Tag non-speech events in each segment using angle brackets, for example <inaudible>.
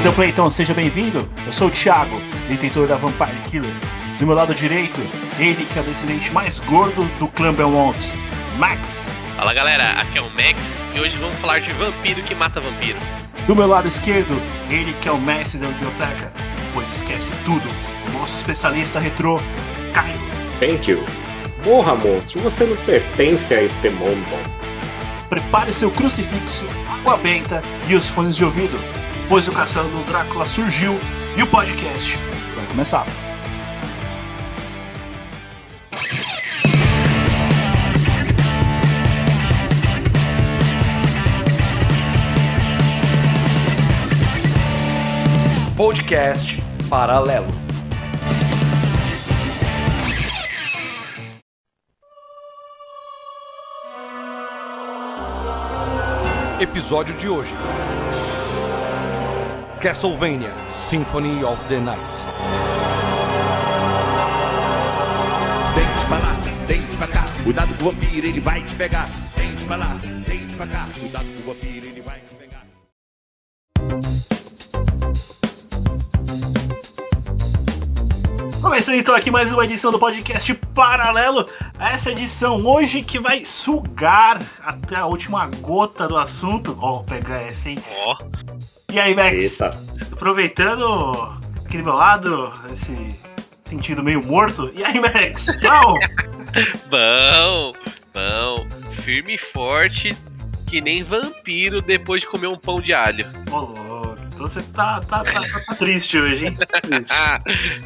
Então seja bem-vindo. Eu sou o Thiago, detentor da Vampire Killer. Do meu lado direito, ele que é o descendente mais gordo do clã Belmont, Max. Fala galera, aqui é o Max e hoje vamos falar de vampiro que mata vampiro. Do meu lado esquerdo, ele que é o mestre da biblioteca, pois esquece tudo, o nosso especialista retrô, Caio. Thank you. Morra, monstro, você não pertence a este mundo. Prepare seu crucifixo, água benta e os fones de ouvido, pois o castelo do Drácula surgiu e o podcast vai começar. Podcast Paralelo. Episódio de hoje: Castlevania Symphony of the Night. Tente pra lá, tente pra cá. Cuidado com o vampiro, ele vai te pegar. Tente pra lá, tente pra cá. Cuidado com o vampiro, ele vai te pegar. Começando então aqui mais uma edição do podcast Paralelo. Essa edição hoje que vai sugar até a última gota do assunto. Ó, vou pegar essa, hein? Ó, E aí, Max? Eita. Aproveitando aqui do meu lado, esse sentido meio morto. E aí, Max? Qual? <laughs> bom, bom, firme e forte, que nem vampiro depois de comer um pão de alho. Ô, louco. Então você tá, tá, tá, tá- tá triste hoje, hein? Tá <laughs> triste.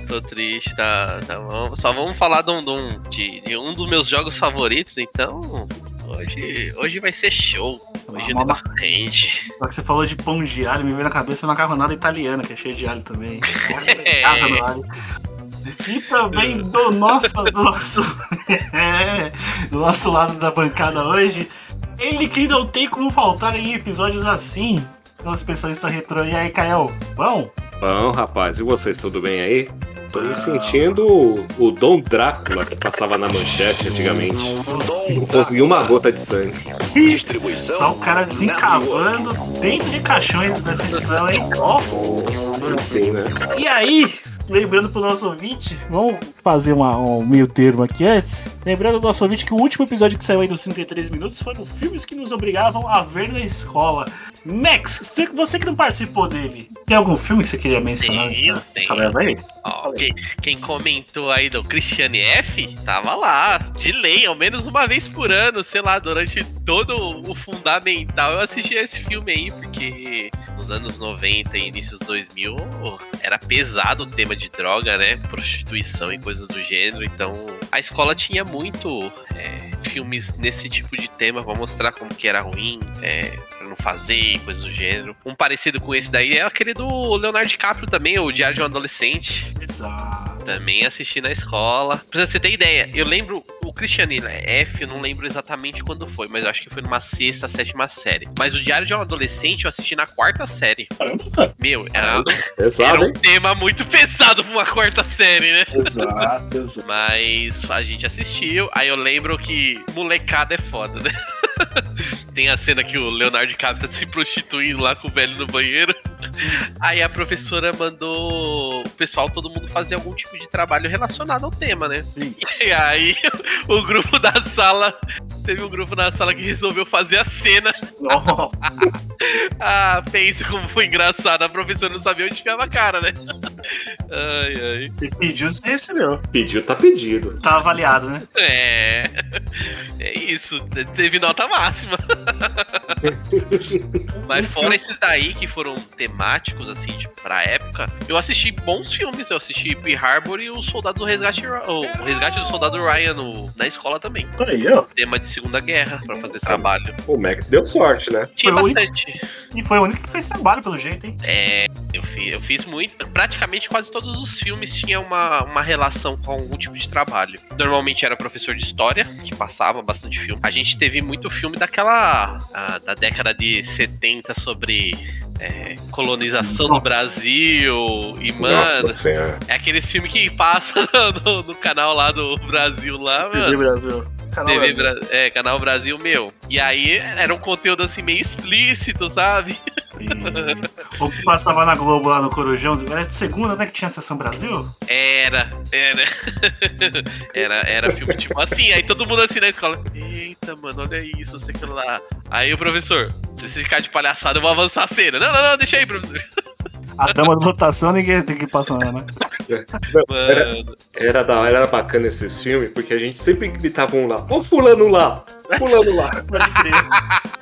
Tô triste, tá, tá bom. Só vamos falar de um, de um- de- de um dos meus jogos favoritos, então. Hoje, hoje vai ser show. Hoje o Uma- rende. Só que você falou de pão de alho, me veio na cabeça uma macarronada italiana, que é cheia de alho também. <laughs> É. Alho. E também do nosso, do nosso, <laughs> do nosso lado da bancada hoje, ele que não tem como faltar em episódios assim, nosso especialista retrô. E aí, Caio, bom? Bom, rapaz, e vocês, tudo bem aí? Tô me sentindo o, o Dom Drácula que passava na manchete antigamente. Não consegui uma gota de sangue. Só o cara desencavando dentro de caixões dessa edição, hein? Ó, Sim, né? E aí, lembrando pro nosso ouvinte, vamos fazer uma, um meio termo aqui antes. Lembrando pro nosso ouvinte que o último episódio que saiu aí dos 33 minutos foram filmes que nos obrigavam a ver na escola. Max, você, que não participou dele, tem algum filme que você queria mencionar Tenho, nessa, tenho. nessa leva aí? Ó, quem, quem comentou aí do Christiane F, tava lá, de lei, ao menos uma vez por ano, sei lá, durante todo o fundamental eu assistia esse filme aí, porque nos anos 90 e inícios 2000 era pesado o tema de droga, né? Prostituição e coisas do gênero, então a escola tinha muito é, filmes nesse tipo de tema pra mostrar como que era ruim, é, pra não fazer, coisas do gênero. Um parecido com esse daí é aquele do Leonardo DiCaprio também, o Diário de um Adolescente. Exato. Também assisti na escola. Pra você ter ideia, eu lembro o Cristiane F, eu não lembro exatamente quando foi, mas eu acho que foi numa sexta, sétima série. Mas o Diário de um Adolescente eu assisti na quarta série. Caramba, Meu, era, era Pesado, um hein? tema muito <laughs> pesado pra uma quarta série, né? exato, exato. Mas a gente assistiu. Aí eu lembro que molecada é foda, né? <laughs> Tem a cena que o Leonardo DiCaprio tá se prostituindo lá com o velho no banheiro. Aí a professora mandou o pessoal, todo mundo fazer algum tipo de trabalho relacionado ao tema, né? Sim. E aí <laughs> o grupo da sala. Teve um grupo na sala que resolveu fazer a cena. Ó, <laughs> Ah, pensa como foi engraçado. A professora não sabia onde ficava a cara, né? Ai, ai. Você pediu, você recebeu. Pediu, tá pedido. Tá avaliado, né? É. <laughs> É isso. Teve nota máxima. <laughs> Mas fora esses daí que foram temáticos, assim, tipo, pra época, eu assisti bons filmes. Eu assisti Pearl Harbor e o Soldado do Resgate. O Resgate do Soldado Ryan no- na escola também. Aí, ó. Tema de Segunda Guerra pra fazer trabalho. O Max deu sorte, né? Tinha Foi o bastante. E foi o único que fez trabalho, pelo jeito, hein? É, eu fiz, eu fiz muito. Praticamente quase todos os filmes tinham uma, uma relação com algum tipo de trabalho. Normalmente era professor de história, que passava bastante filme. A gente teve muito filme daquela. ah, da década de 70 sobre é, colonização do Brasil. E, mano, Nossa senhora. é aquele filme que passa <laughs> no, no canal lá do Brasil lá, mano. Brasil. Canal TV Brasil. Bra- é, Canal Brasil meu. E aí era um conteúdo assim meio explícito, sabe? <laughs> O que passava na Globo lá no Corujão, era de segunda, né? Que tinha a Sessão Brasil? Era, era. <laughs> era, era filme tipo assim, aí todo mundo assim na escola. Eita, mano, olha isso, sei que lá. Aí o professor, se você ficar de palhaçada, eu vou avançar a cena. Não, não, não, deixa aí, professor. <laughs> A dama de votação ninguém tem que passar, né? Mano. Era da hora, era bacana esses filmes, porque a gente sempre gritava um lá, ô fulano lá, fulano lá. <laughs>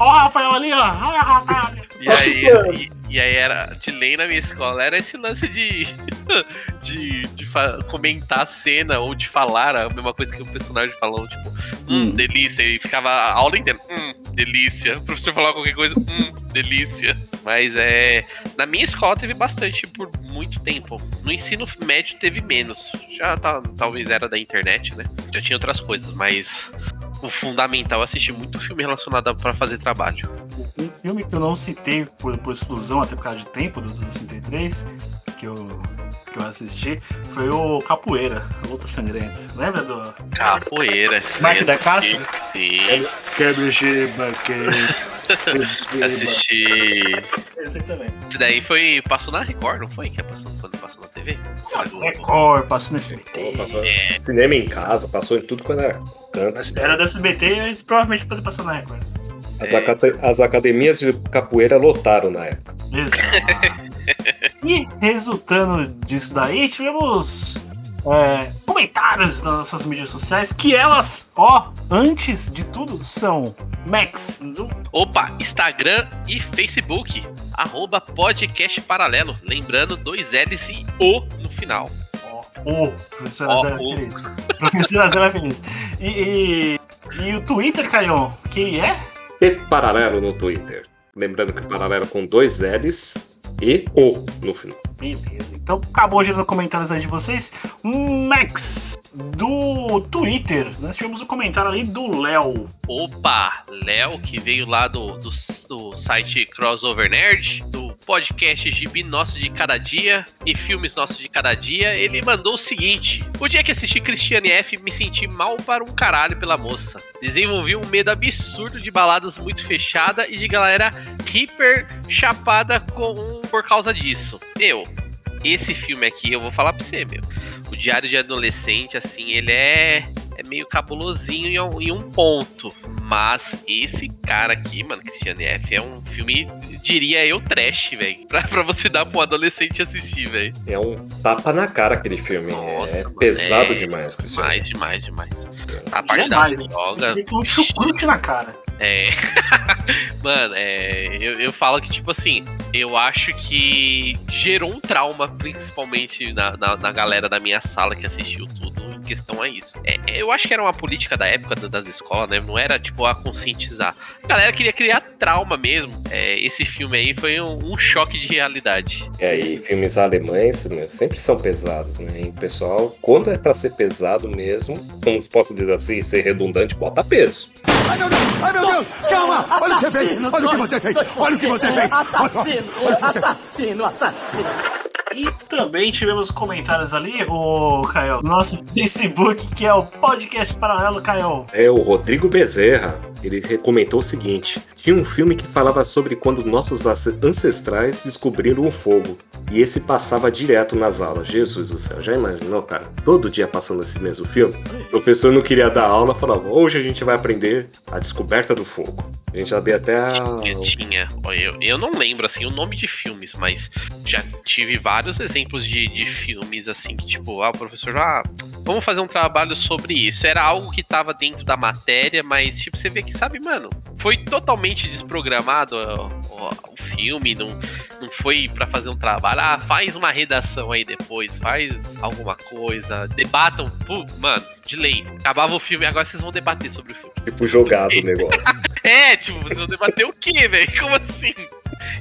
Ó, o Rafael ali, ó. Olha, Rafael. E aí, e, e aí era de lei na minha escola, era esse lance de, <laughs> de, de comentar a cena ou de falar a mesma coisa que o personagem falou, tipo, hum, Hum. delícia, e ficava a aula inteira, hum, delícia. O professor falava qualquer coisa, hum, delícia. Mas é. Na minha escola teve bastante por muito tempo. No ensino médio teve menos. Já tá, talvez era da internet, né? Já tinha outras coisas, mas o fundamental eu assisti muito filme relacionado a- pra fazer trabalho. Um filme que eu não citei por, por exclusão, até por causa de tempo, do, do 63, que eu, que eu assisti, foi o Capoeira, a Luta Sangrenta. Lembra do Capoeira. Mike da Caça? Sim, Quebra Shiba, <laughs> assisti. Esse aí também. Esse daí foi. Passou na Record, não foi? Que passou, quando passou na TV? Record, passou no SBT. Passou cinema em casa, passou em tudo quando era canto. Era do SBT e provavelmente poderia passar na Record. As, acate- as academias de capoeira lotaram na época. Exato. <laughs> e resultando disso daí, tivemos é, comentários nas nossas mídias sociais que elas, ó, antes de tudo, são Max. do- Opa, Instagram e Facebook. Arroba podcast paralelo. Lembrando, dois L's e O no final. Ó, o Professora Ó, Zé o. Feliz. Professora Zé Feliz. E, e, e o Twitter, Caion, quem é? E paralelo no Twitter. Lembrando que paralelo com dois L's e O no final. Beleza, então acabou gerando comentários aí de vocês. Max, do Twitter, nós tivemos um comentário ali do Léo. Opa, Léo, que veio lá do, do, do site Crossover Nerd, do podcast Gibi Nosso de Cada Dia e Filmes Nossos de Cada Dia, ele mandou o seguinte: O dia que assisti Christiane F, me senti mal para um caralho pela moça. Desenvolvi um medo absurdo de baladas muito fechada e de galera hiper chapada com, por causa disso. Meu, esse filme aqui, eu vou falar pra você, meu. O Diário de Adolescente, assim, ele é, é meio cabulosinho em um, em um ponto. Mas esse cara aqui, mano, Christiane F, é um filme, diria eu, trash, velho. <laughs> Pra, pra você dar pra um adolescente assistir, velho. É um tapa na cara aquele filme. Nossa, é mano, pesado é demais, Cristiano. Demais, demais, demais. A parte Demais, da né? droga. Ele tem um chucrute na cara. É. <laughs> Mano, é. Eu, eu falo que, tipo assim, eu acho que gerou um trauma, principalmente na, na, na galera da minha sala que assistiu tudo questão a isso. É, eu acho que era uma política da época da- das escolas, né? Não era, tipo, a conscientizar. A galera queria criar trauma mesmo. É, esse filme aí foi um, um choque de realidade. É, e filmes alemães meu, sempre são pesados, né? E o pessoal, quando é pra ser pesado mesmo, como se posso dizer assim, ser redundante, bota peso. Ai meu Deus! Ai meu Deus! Calma! Olha o que você fez! Olha o que você fez! Olha o que você fez! Assassino! Assassino! Assassino! E também tivemos comentários ali, o Caio, no nosso <laughs> Facebook, que é o podcast paralelo, Caio. É, o Rodrigo Bezerra, ele comentou o seguinte: tinha um filme que falava sobre quando nossos ancestrais descobriram o fogo. E esse passava direto nas aulas. Jesus do céu, já imaginou, cara? Todo dia passando esse mesmo filme? O professor não queria dar aula, falava: hoje a gente vai aprender a descoberta do fogo. A gente sabia até a. Tinha, tinha. Eu, eu não lembro, assim, o nome de filmes, mas já tive vários exemplos de, de filmes, assim, que tipo, ah, o professor, ah, vamos fazer um trabalho sobre isso. Era algo que tava dentro da matéria, mas, tipo, você vê que, sabe, mano, foi totalmente desprogramado ó, o filme, não, não foi pra fazer um trabalho. Ah, faz uma redação aí depois, faz alguma coisa, debatam, pô, mano, de lei. Acabava o filme, agora vocês vão debater sobre o filme. Tipo, jogado o negócio. <laughs> É, tipo, vocês vão debater o quê, velho? Como assim?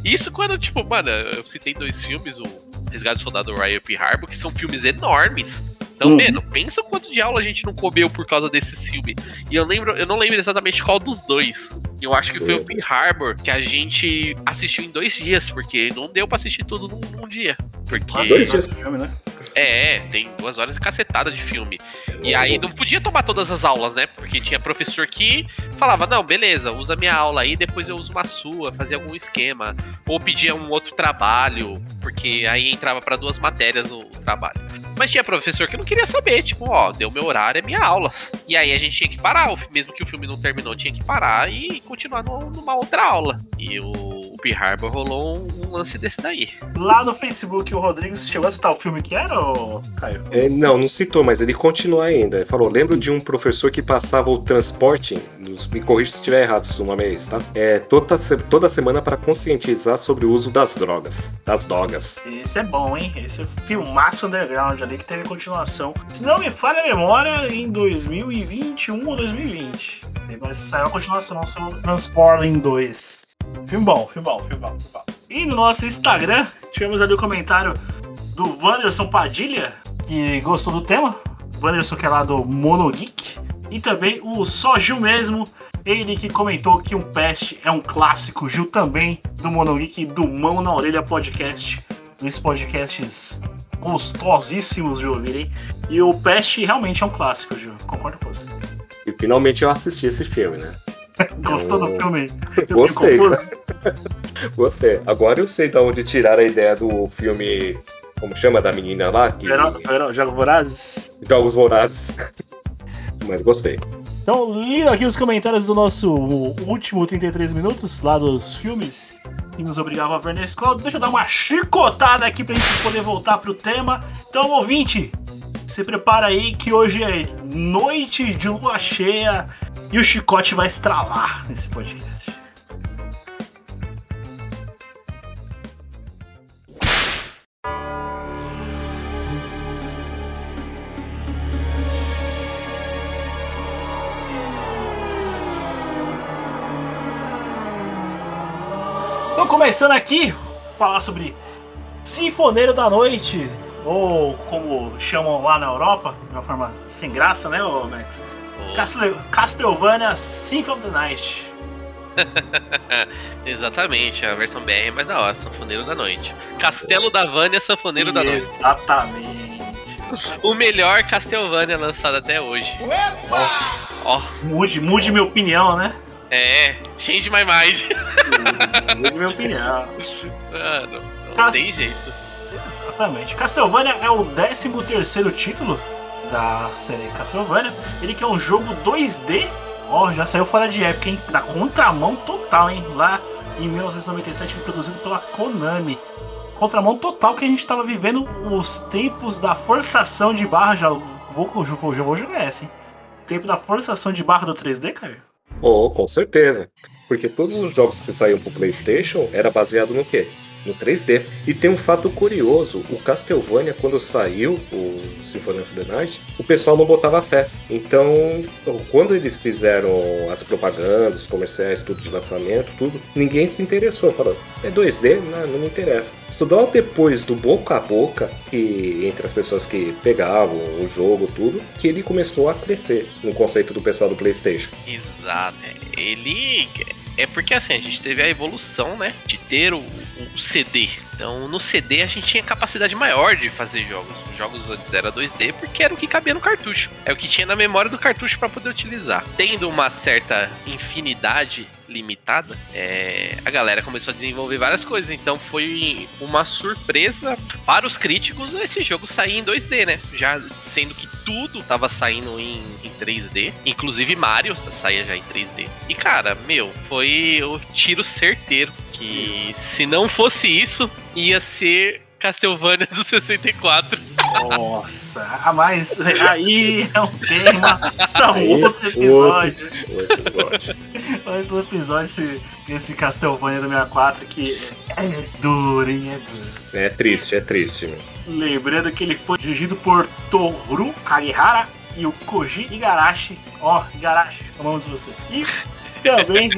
Isso quando, tipo, mano, eu citei dois filmes, o Resgate do Soldado Ryan e o Pearl Harbor, que são filmes enormes. Então, Uhum. mano, pensa quanto de aula a gente não comeu por causa desses filmes. E eu lembro, eu não lembro exatamente qual dos dois. Eu acho que foi o Pearl Harbor que a gente assistiu em dois dias, porque não deu pra assistir tudo num, num dia. Porque. Nossa, Dois esse dias. filme, né? É, tem duas horas e cacetada de filme. E aí não podia tomar todas as aulas, né? Porque tinha professor que falava, não, beleza, usa minha aula aí, depois eu uso uma sua, fazia algum esquema. Ou pedia um outro trabalho, porque aí entrava para duas matérias o trabalho. Mas tinha professor que não queria saber, tipo, ó, deu meu horário, é minha aula. E aí a gente tinha que parar, mesmo que o filme não terminou, tinha que parar e continuar no- numa outra aula. E o, o Pearl Harbor rolou um, um lance desse daí. Lá no Facebook, o Rodrigo chegou a citar o filme que era, ô, Caio? É, não, não citou, mas ele continua ainda. Ele falou: lembro de um professor que passava o transporte, me corrija se estiver errado se o nome é esse, tá? É, toda, toda semana para conscientizar sobre o uso das drogas. Das drogas. Esse é bom, hein? Esse é filmaço underground ali que teve continuação. Se não me falha a memória, em 2021 ou 2020. Depois saiu a continuação sobre Transforming 2. Filme bom, filme bom, filme bom, filme bom. E no nosso Instagram, tivemos ali o comentário do Wanderson Padilha, que gostou do tema. Wanderson, que é lá do Monogeek. E também o Só Gil mesmo, ele que comentou que um Pest é um clássico. Gil também, do Monogeek do Mão na Orelha Podcast. Dois podcasts gostosíssimos de ouvir, hein? E o Pest realmente é um clássico, Gil. Concordo com você. E finalmente eu assisti esse filme, né? <laughs> Gostou do Eu- filme? Eu Gostei. <laughs> Gostei. Agora eu sei de onde tiraram a ideia do filme. Como chama da menina lá? Que... Jogos Vorazes? Jogos Vorazes. <laughs> Mas gostei. Então, lindo aqui os comentários do nosso último 33 minutos, lá dos filmes que nos obrigavam a ver na escola. Deixa eu dar uma chicotada aqui pra gente poder voltar pro tema. Então, ouvinte, se prepara aí que hoje é noite de lua cheia e o chicote vai estralar nesse podcast. Então, começando aqui, falar sobre Sinfoneiro da Noite, ou como chamam lá na Europa, de uma forma sem graça, né, Max? Castle- Castlevania Symphony of the Night. <laughs> Exatamente, a versão BR é mais da hora, Sanfoneiro da Noite. Castelo da Vânia, Sanfoneiro da Noite. Exatamente. <laughs> O melhor Castlevania lançado até hoje. Ó, Mude, mude minha opinião, né? É, change my mind. <laughs> Mude minha opinião. Mano, não Cas- tem jeito. Exatamente. Castlevania é o 13 terceiro título da série Castlevania. Ele que é um jogo 2D. Ó, já saiu fora de época, hein? Da contramão total, hein? Lá em 1997, produzido pela Konami. Contramão total que a gente tava vivendo os tempos da forçação de barra. Já vou, vou, já vou jogar essa, hein? Tempo da forçação de barra do 3D, Caio? Oh, com certeza. Porque todos os jogos que saíam pro PlayStation era baseado no quê? No 3D. E tem um fato curioso: o Castlevania, quando saiu, o Symphony of the Night, o pessoal não botava fé. Então, quando eles fizeram as propagandas, comerciais, tudo de lançamento, tudo, ninguém se interessou. Falou, é 2D? Não, não me interessa. Só depois do boca a boca, que entre as pessoas que pegavam o jogo, tudo, que ele começou a crescer no conceito do pessoal do PlayStation. Exato. Ele. É porque assim, a gente teve a evolução, né? De ter o, o CD. Então, no CD a gente tinha capacidade maior de fazer jogos. Os jogos antes era 2D porque era o que cabia no cartucho. É o que tinha na memória do cartucho para poder utilizar. Tendo uma certa infinidade limitada, é, a galera começou a desenvolver várias coisas. Então foi uma surpresa para os críticos esse jogo sair em 2D, né? Já sendo que tudo tava saindo em, em 3D, inclusive Mario saía já em 3D. E cara, meu, foi o tiro certeiro que se não fosse isso, ia ser Castlevania do 64. Nossa, a mais. Aí é um tema pra um outro episódio. Outro episódio. Outro episódio esse, esse Castlevania do 64 que é duro, hein? É duro. É triste, é triste, meu. Lembrando que ele foi dirigido por Toru Hagihara e o Koji Igarashi. Ó, Igarashi, amamos você. E também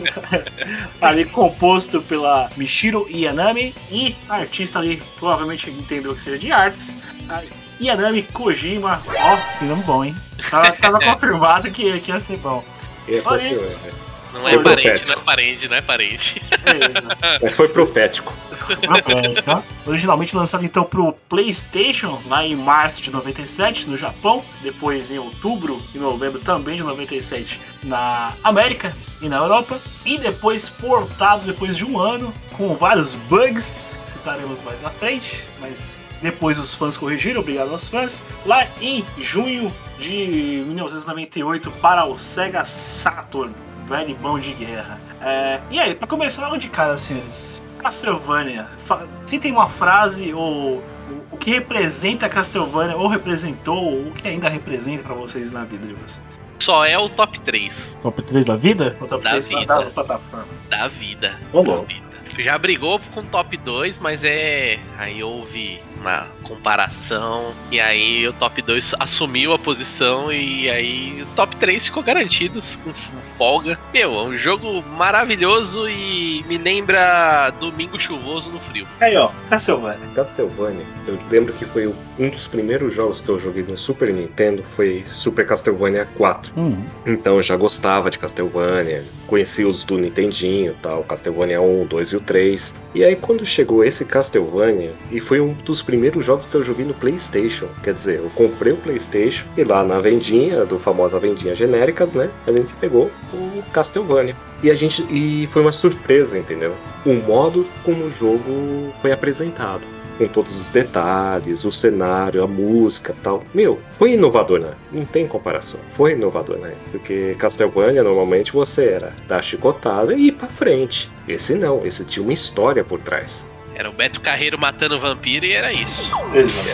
<laughs> ali composto pela Michiro Yanami e artista ali provavelmente entendeu que seja de artes. Yanami Kojima. Ó, que nome bom, hein? Tava, tava <laughs> confirmado que, que ia ser bom. Olha? Não é Foi parente, não é parente, não é parente. Mas <laughs> foi profético. Rapaz, tá? Originalmente lançado então pro PlayStation lá em março de 97 no Japão, depois em outubro e novembro também de 97 na América e na Europa, e depois portado depois de um ano com vários bugs, que citaremos mais à frente, mas depois os fãs corrigiram, obrigado aos fãs, lá em junho de 1998 para o Sega Saturn, velho e bom de guerra. É, e aí, pra começar logo de cara, senhores, Castlevania, fa- citem uma frase ou o- o que representa Castlevania, ou representou, ou o que ainda representa pra vocês na vida de vocês. Só é o top 3 Top 3 da vida? Ou top Da 3 vida. da plataforma? da vida. Da louco. vida. Já brigou com o top 2, mas é. Aí houve uma comparação. E aí o top 2 assumiu a posição. E aí o top 3 ficou garantido com folga. Meu, é um jogo maravilhoso e me lembra domingo chuvoso no frio. Aí, ó, Castlevania. Castlevania, eu lembro que foi um dos primeiros jogos que eu joguei no Super Nintendo, foi Super Castlevania 4. Hum, Então eu já gostava de Castlevania, conhecia os do Nintendinho, tal, Castlevania 1, 2 e o 3. E aí quando chegou esse Castlevania, e foi um dos primeiros jogos que eu joguei no PlayStation, quer dizer, eu comprei o PlayStation e lá na vendinha, do famosa vendinha genéricas, né, a gente pegou o Castlevania. E a gente e foi uma surpresa, entendeu? O modo como o jogo foi apresentado com todos os detalhes, o cenário, a música tal. Meu, foi inovador, né? Não tem comparação. Foi inovador, né? Porque Castlevania, normalmente você era dar chicotada e ir pra frente. Esse não, esse tinha uma história por trás. Era o Beto Carreiro matando vampiro e era isso.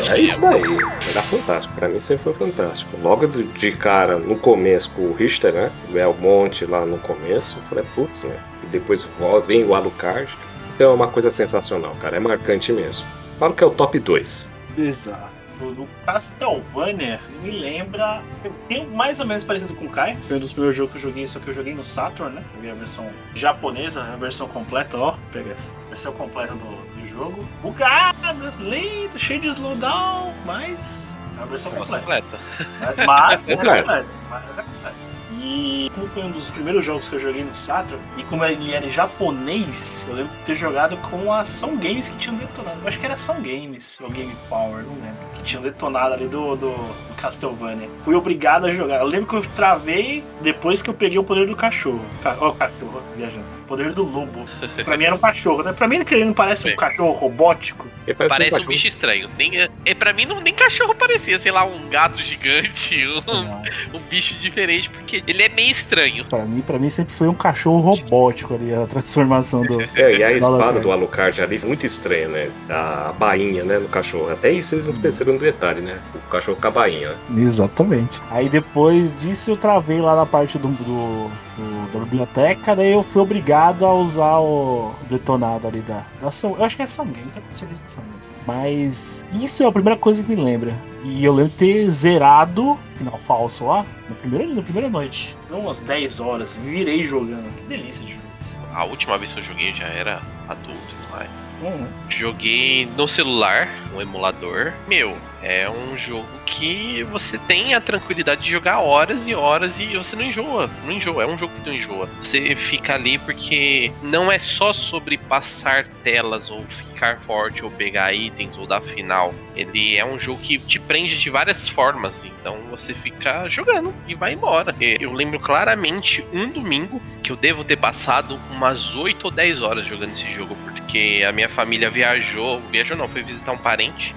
Era isso daí. Era fantástico. Pra mim sempre foi fantástico. Logo de- cara, no começo, com o Richter, né? O Belmonte lá no começo, eu falei, putz, né? E depois vem o Alucard. Então é uma coisa sensacional, cara. É marcante mesmo. Falo que é o top 2. Exato. O Castlevania me lembra. Eu tenho mais ou menos parecido com o Kai. Foi um dos primeiros jogos que eu joguei, só que eu joguei no Saturn, né? Joguei a versão japonesa, a versão completa, ó. Pega essa. Versão completa do, do jogo. Bugada, lento, cheio de slowdown, mas. É a versão completa. Completa. Mas é completa. Mas é completa. E como foi um dos primeiros jogos que eu joguei no Saturn, e como ele era japonês, eu lembro de ter jogado com a Ação Games que tinham detonado. Eu acho que era Ação Games ou Game Power, não lembro. Que tinham detonado ali do, do, do Castlevania. Fui obrigado a jogar. Eu lembro que eu travei depois que eu peguei o poder do cachorro. Ca- Ó, o cachorro, viajando. Poder do lobo. <laughs> Pra mim era um cachorro, né? Pra mim ele não parece um É. cachorro robótico. Ele Parece um cachorro. bicho estranho. Nem, é, pra mim, não, nem cachorro parecia, sei lá, um gato gigante, um, <laughs> um bicho diferente, porque ele é meio estranho. Pra mim, pra mim sempre foi um cachorro robótico ali, a transformação do. <laughs> É, e a Do espada do Alucard ali, muito estranha, né? A bainha, né, no cachorro. Até isso eles esqueceram um detalhe, né? O cachorro com a bainha, né? Exatamente. Aí depois disso eu travei lá na parte do, do, do- da biblioteca, daí eu fui obrigado a usar o detonado ali da, da ação. Eu acho que é ação games, tenho certeza que é ação games. Mas isso é a primeira coisa que me lembra. E eu lembro de ter zerado final falso lá no primeiro, na primeira noite. Foi umas 10 horas, virei jogando. Que delícia de jogo isso. A última vez que eu joguei já era adulto e tudo mais. Uhum. Joguei no celular, um emulador. Meu, é um jogo que você tem a tranquilidade de jogar horas e horas e você não enjoa. Não enjoa, é um jogo que não enjoa. Você fica ali porque não é só sobre passar telas ou ficar forte ou pegar itens ou dar final. Ele é um jogo que te prende de várias formas. Então você fica jogando e vai embora. Eu lembro claramente um domingo que eu devo ter passado umas 8 ou 10 horas jogando esse jogo, porque a minha família viajou, viajou não, foi visitar um parente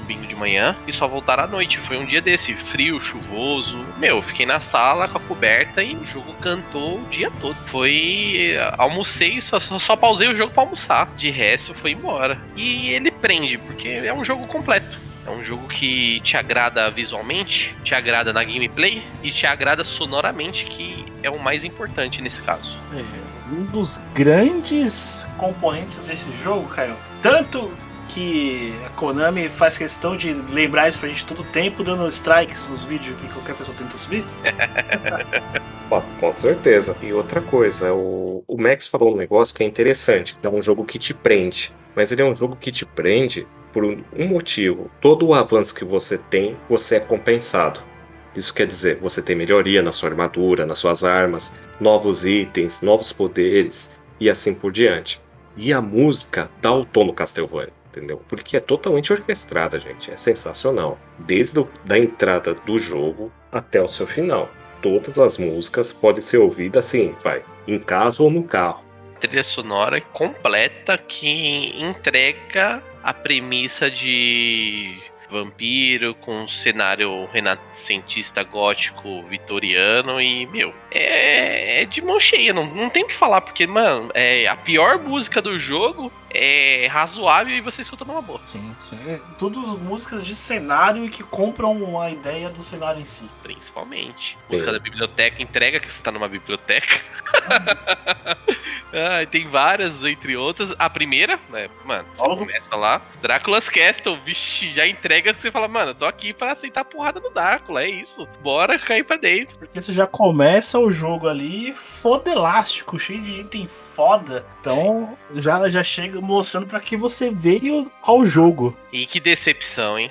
domingo de manhã e só voltaram à noite. Foi um dia desse, frio, chuvoso. Meu, eu fiquei na sala com a coberta e o jogo cantou o dia todo. Foi. eh, Almocei, só, só, pausei o jogo pra almoçar. De resto, foi embora. E ele prende, porque é um jogo completo. É um jogo que te agrada visualmente, te agrada na gameplay e te agrada sonoramente, que é o mais importante nesse caso. É, um dos grandes componentes desse jogo, Caio. Tanto que a Konami faz questão de lembrar isso pra gente todo tempo, dando strikes nos vídeos que qualquer pessoa tenta subir. <laughs> Ó, com certeza. E outra coisa, o, o Max falou um negócio que é interessante, que é um jogo que te prende. Mas ele é um jogo que te prende por um motivo. Todo o avanço que você tem, você é compensado. Isso quer dizer, você tem melhoria na sua armadura, nas suas armas, novos itens, novos poderes e assim por diante. E a música dá o tom no Castlevania, entendeu? Porque é totalmente orquestrada, gente. É sensacional. Desde a da entrada do jogo até o seu final. Todas as músicas podem ser ouvidas assim, vai, em casa ou no carro. Trilha sonora completa que entrega a premissa de vampiro com cenário renascentista gótico vitoriano e, meu, é, é de mão cheia, não, não tem o que falar, porque, mano, é a pior música do jogo é razoável e você escuta numa boa. Sim, sim. É, Tudo músicas de cenário e que compram a ideia do cenário em si. Principalmente. Música da biblioteca entrega que você tá numa biblioteca. <laughs> ah, tem várias, entre outras. A primeira, né, mano, você começa lá. Drácula's Castle, vixi, já entrega que você fala, mano, eu tô aqui pra aceitar a porrada no Drácula, é isso. Bora cair pra dentro. Porque você já começa o jogo ali fodelástico, cheio de item foda. Então já, já chega mostrando pra que você veio ao jogo. E que decepção, hein?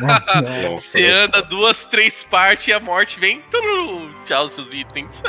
Nossa, <laughs> Você anda duas, três partes e a morte vem. tururu, Tchau, seus itens.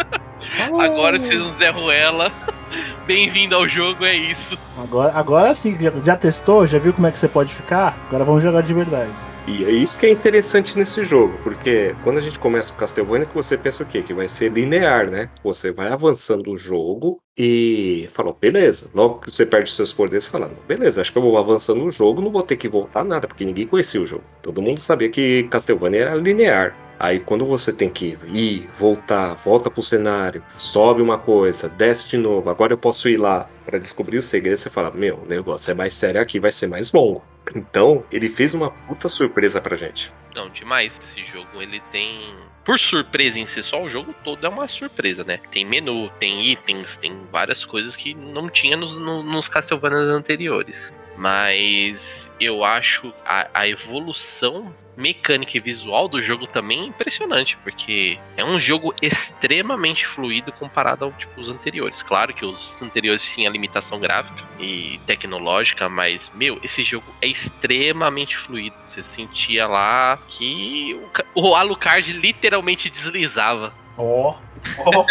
Agora você não Zé Ruela. <laughs> Bem-vindo ao jogo, é isso. Agora, agora sim, já, já testou? Já viu como é que você pode ficar? Agora vamos jogar de verdade. E é isso que é interessante nesse jogo, porque quando a gente começa o Castlevania, que você pensa o quê? Que vai ser linear, né? Você vai avançando o jogo e falou, beleza. Logo que você perde seus poderes, fala, beleza, acho que eu vou avançando o jogo, não vou ter que voltar nada, porque ninguém conhecia o jogo. Todo mundo sabia que Castlevania era linear. Aí quando você tem que ir, voltar, volta pro cenário, sobe uma coisa, desce de novo, agora eu posso ir lá pra descobrir o segredo, você fala, meu, o negócio é mais sério aqui, vai ser mais longo. Então, ele fez uma puta surpresa pra gente. Não, demais. Esse jogo ele tem. Por surpresa em si só, o jogo todo é uma surpresa, né? Tem menu, tem itens, tem várias coisas que não tinha nos, no- nos Castlevania anteriores. Mas eu acho a, a evolução mecânica e visual do jogo também é impressionante, porque é um jogo extremamente fluido comparado ao tipo, os anteriores. Claro que os anteriores tinham limitação gráfica e tecnológica, mas, meu, esse jogo é extremamente fluido. Você sentia lá que o, o Alucard literalmente deslizava. Ó, ó.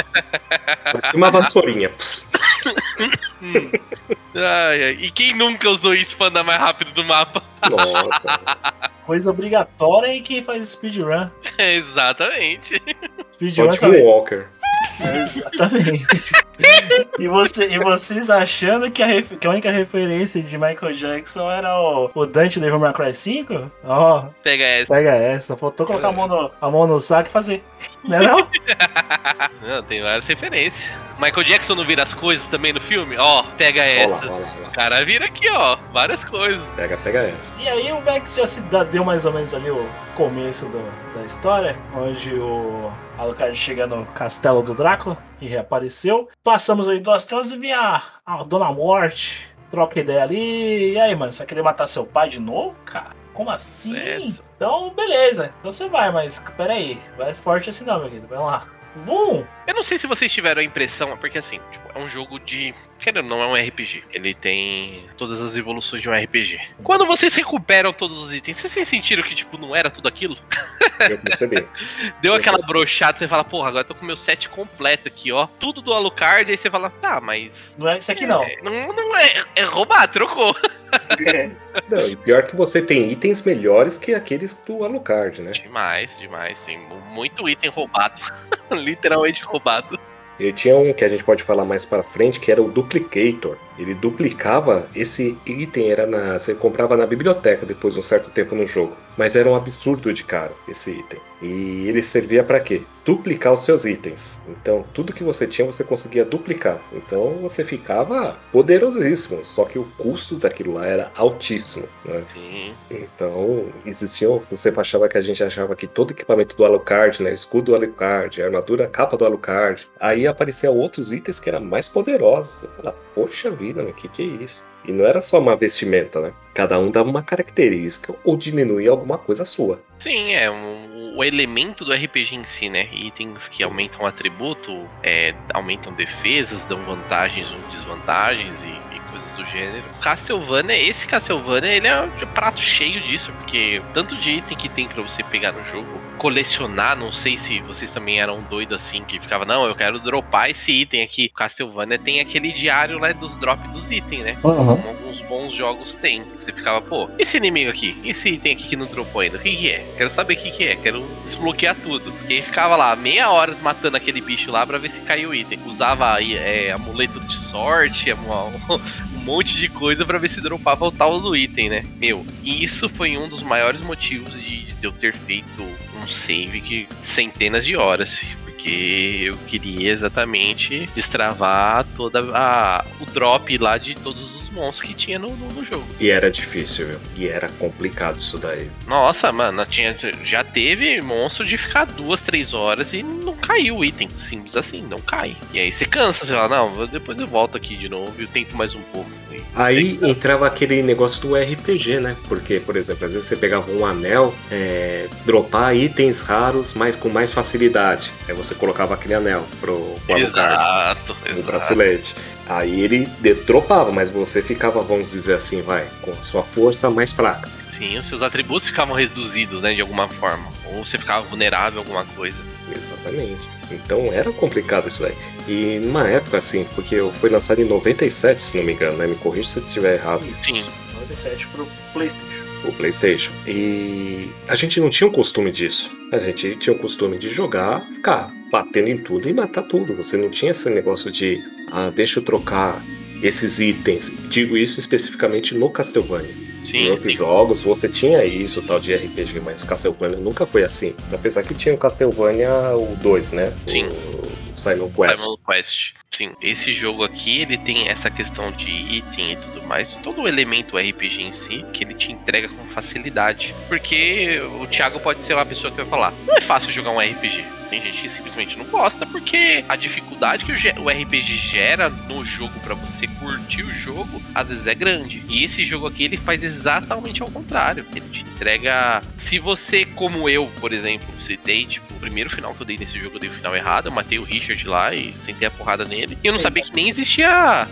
Parecia uma <laughs> vassourinha. <laughs> Hum. Ai, ai. E quem nunca usou isso pra andar mais rápido do mapa? Nossa. <laughs> Coisa obrigatória e quem faz speedrun. Exatamente. Só Speedrun um Walker. Exatamente. e, você, e vocês achando que a, ref- que a única referência de Michael Jackson era o, o Dante Devil May Cry 5? Ó, Pega essa. pega essa. Só faltou colocar a mão no, a mão no saco e fazer. Não é não? <laughs> Não, tem várias referências. Michael Jackson não vira as coisas também no filme? Ó, pega Olha essa. lá, olha lá, olha lá. O cara vira aqui, ó. Várias coisas. Pega, pega essa. E aí o Max já se deu mais ou menos ali o começo do- da história, onde o Alucard chega no castelo do Drácula, que reapareceu. Passamos aí duas telas e vem a, a Dona Morte, troca ideia ali. E aí, mano, você vai querer matar seu pai de novo, cara? Como assim? Essa. Então, beleza. Então você vai, mas peraí. Vai forte assim não, meu querido. Vai lá. Bum! Eu não sei se vocês tiveram a impressão, porque assim, tipo, é um jogo de. Querendo não, é um RPG. Ele tem todas as evoluções de um RPG. Quando vocês recuperam todos os itens, vocês sentiram que, tipo, não era tudo aquilo? Eu percebi. <laughs> Deu Eu aquela percebi. brochada, você fala, porra, agora eu tô com meu set completo aqui, ó. Tudo do Alucard, aí você fala, tá, mas. Não é isso aqui não. é, não, não é. É roubar, trocou. <laughs> Não, e pior que você tem itens melhores que aqueles do Alucard, né? Demais, demais. Tem mu- muito item roubado. <laughs> Literalmente roubado. E tinha um que a gente pode falar mais pra frente, que era o Duplicator. Ele duplicava esse item, era na. Você comprava na biblioteca depois de um certo tempo no jogo. Mas era um absurdo de caro esse item. E ele servia pra quê? Duplicar os seus itens. Então, tudo que você tinha, você conseguia duplicar. Então, você ficava poderosíssimo. Só que o custo daquilo lá era altíssimo. Né? Sim. Então, existiam. Você achava que a gente achava que todo equipamento do Alucard, né? Escudo do Alucard, armadura, capa do Alucard. Aí apareciam outros itens que eram mais poderosos. Você fala, poxa vida, o que, que é isso? E não era só uma vestimenta, né? Cada um dava uma característica ou diminuía alguma coisa sua. Sim, é. um- o elemento do RPG em si, né? Itens que aumentam atributo, é, aumentam defesas, dão vantagens ou desvantagens e, do gênero. Castlevania, esse Castlevania, ele é um prato cheio disso, porque tanto de item que tem para você pegar no jogo, colecionar, não sei se vocês também eram doidos assim, que ficava, não, eu quero dropar esse item aqui. Castlevania tem aquele diário lá dos drops dos itens, né? Uhum. Como alguns bons jogos têm. Você ficava, pô, esse inimigo aqui, esse item aqui que não dropou ainda, o que, que é? Quero saber o que, que é, quero desbloquear tudo. E aí ficava lá, meia hora matando aquele bicho lá pra ver se caiu o item. Usava é, amuleto de sorte, <laughs> monte de coisa pra ver se dropava o tal do item, né? Meu, e isso foi um dos maiores motivos de, de eu ter feito um save que centenas de horas, porque eu queria exatamente destravar toda a o drop lá de todos os monstros que tinha no, no- no jogo. E era difícil, viu? E era complicado isso daí. Nossa, mano, tinha, já teve monstro de ficar duas, três horas e não caiu o item. Simples assim, não cai. E aí você cansa, você fala, não, depois eu volto aqui de novo e tento mais um pouco. Aí entrava aquele negócio do RPG, né? Porque, por exemplo, às vezes você pegava um anel, é, dropar itens raros, mas com mais facilidade. Aí você colocava aquele anel pro, pro Alucard, Exato, no exato. bracelete. Aí ele de- dropava, mas você ficava, vamos dizer assim, vai, com a sua força mais fraca. Sim, os seus atributos ficavam reduzidos, né, de alguma forma. Ou você ficava vulnerável a alguma coisa. Exatamente. Então era complicado isso aí. E numa época assim, porque eu fui lançado em 97, se não me engano, né? Me corrija se eu estiver errado. Sim. 97 pro PlayStation. O PlayStation. E a gente não tinha o costume disso. A gente tinha o costume de jogar, ficar batendo em tudo e matar tudo. Você não tinha esse negócio de, ah, deixa eu trocar esses itens. Digo isso especificamente no Castlevania. em Sim, outros sim. jogos você tinha isso, tal de RPG, mas Castlevania nunca foi assim. Apesar que tinha o Castlevania o 2, né? Sim. O Simon Quest. Primal Quest. Sim, esse jogo aqui, ele tem essa questão de item e tudo mais, todo o elemento RPG em si, que ele te entrega com facilidade. Porque o Thiago pode ser uma pessoa que vai falar, não é fácil jogar um RPG. Tem gente que simplesmente não gosta, porque a dificuldade que o RPG gera no jogo pra você curtir o jogo, às vezes é grande. E esse jogo aqui, ele faz exatamente ao contrário. Ele te entrega. Se você, como eu, por exemplo, citei, tipo, o primeiro final que eu dei nesse jogo, eu dei o final errado, eu matei o Richard lá e sentei a porrada nele. E eu não sabia que nem existia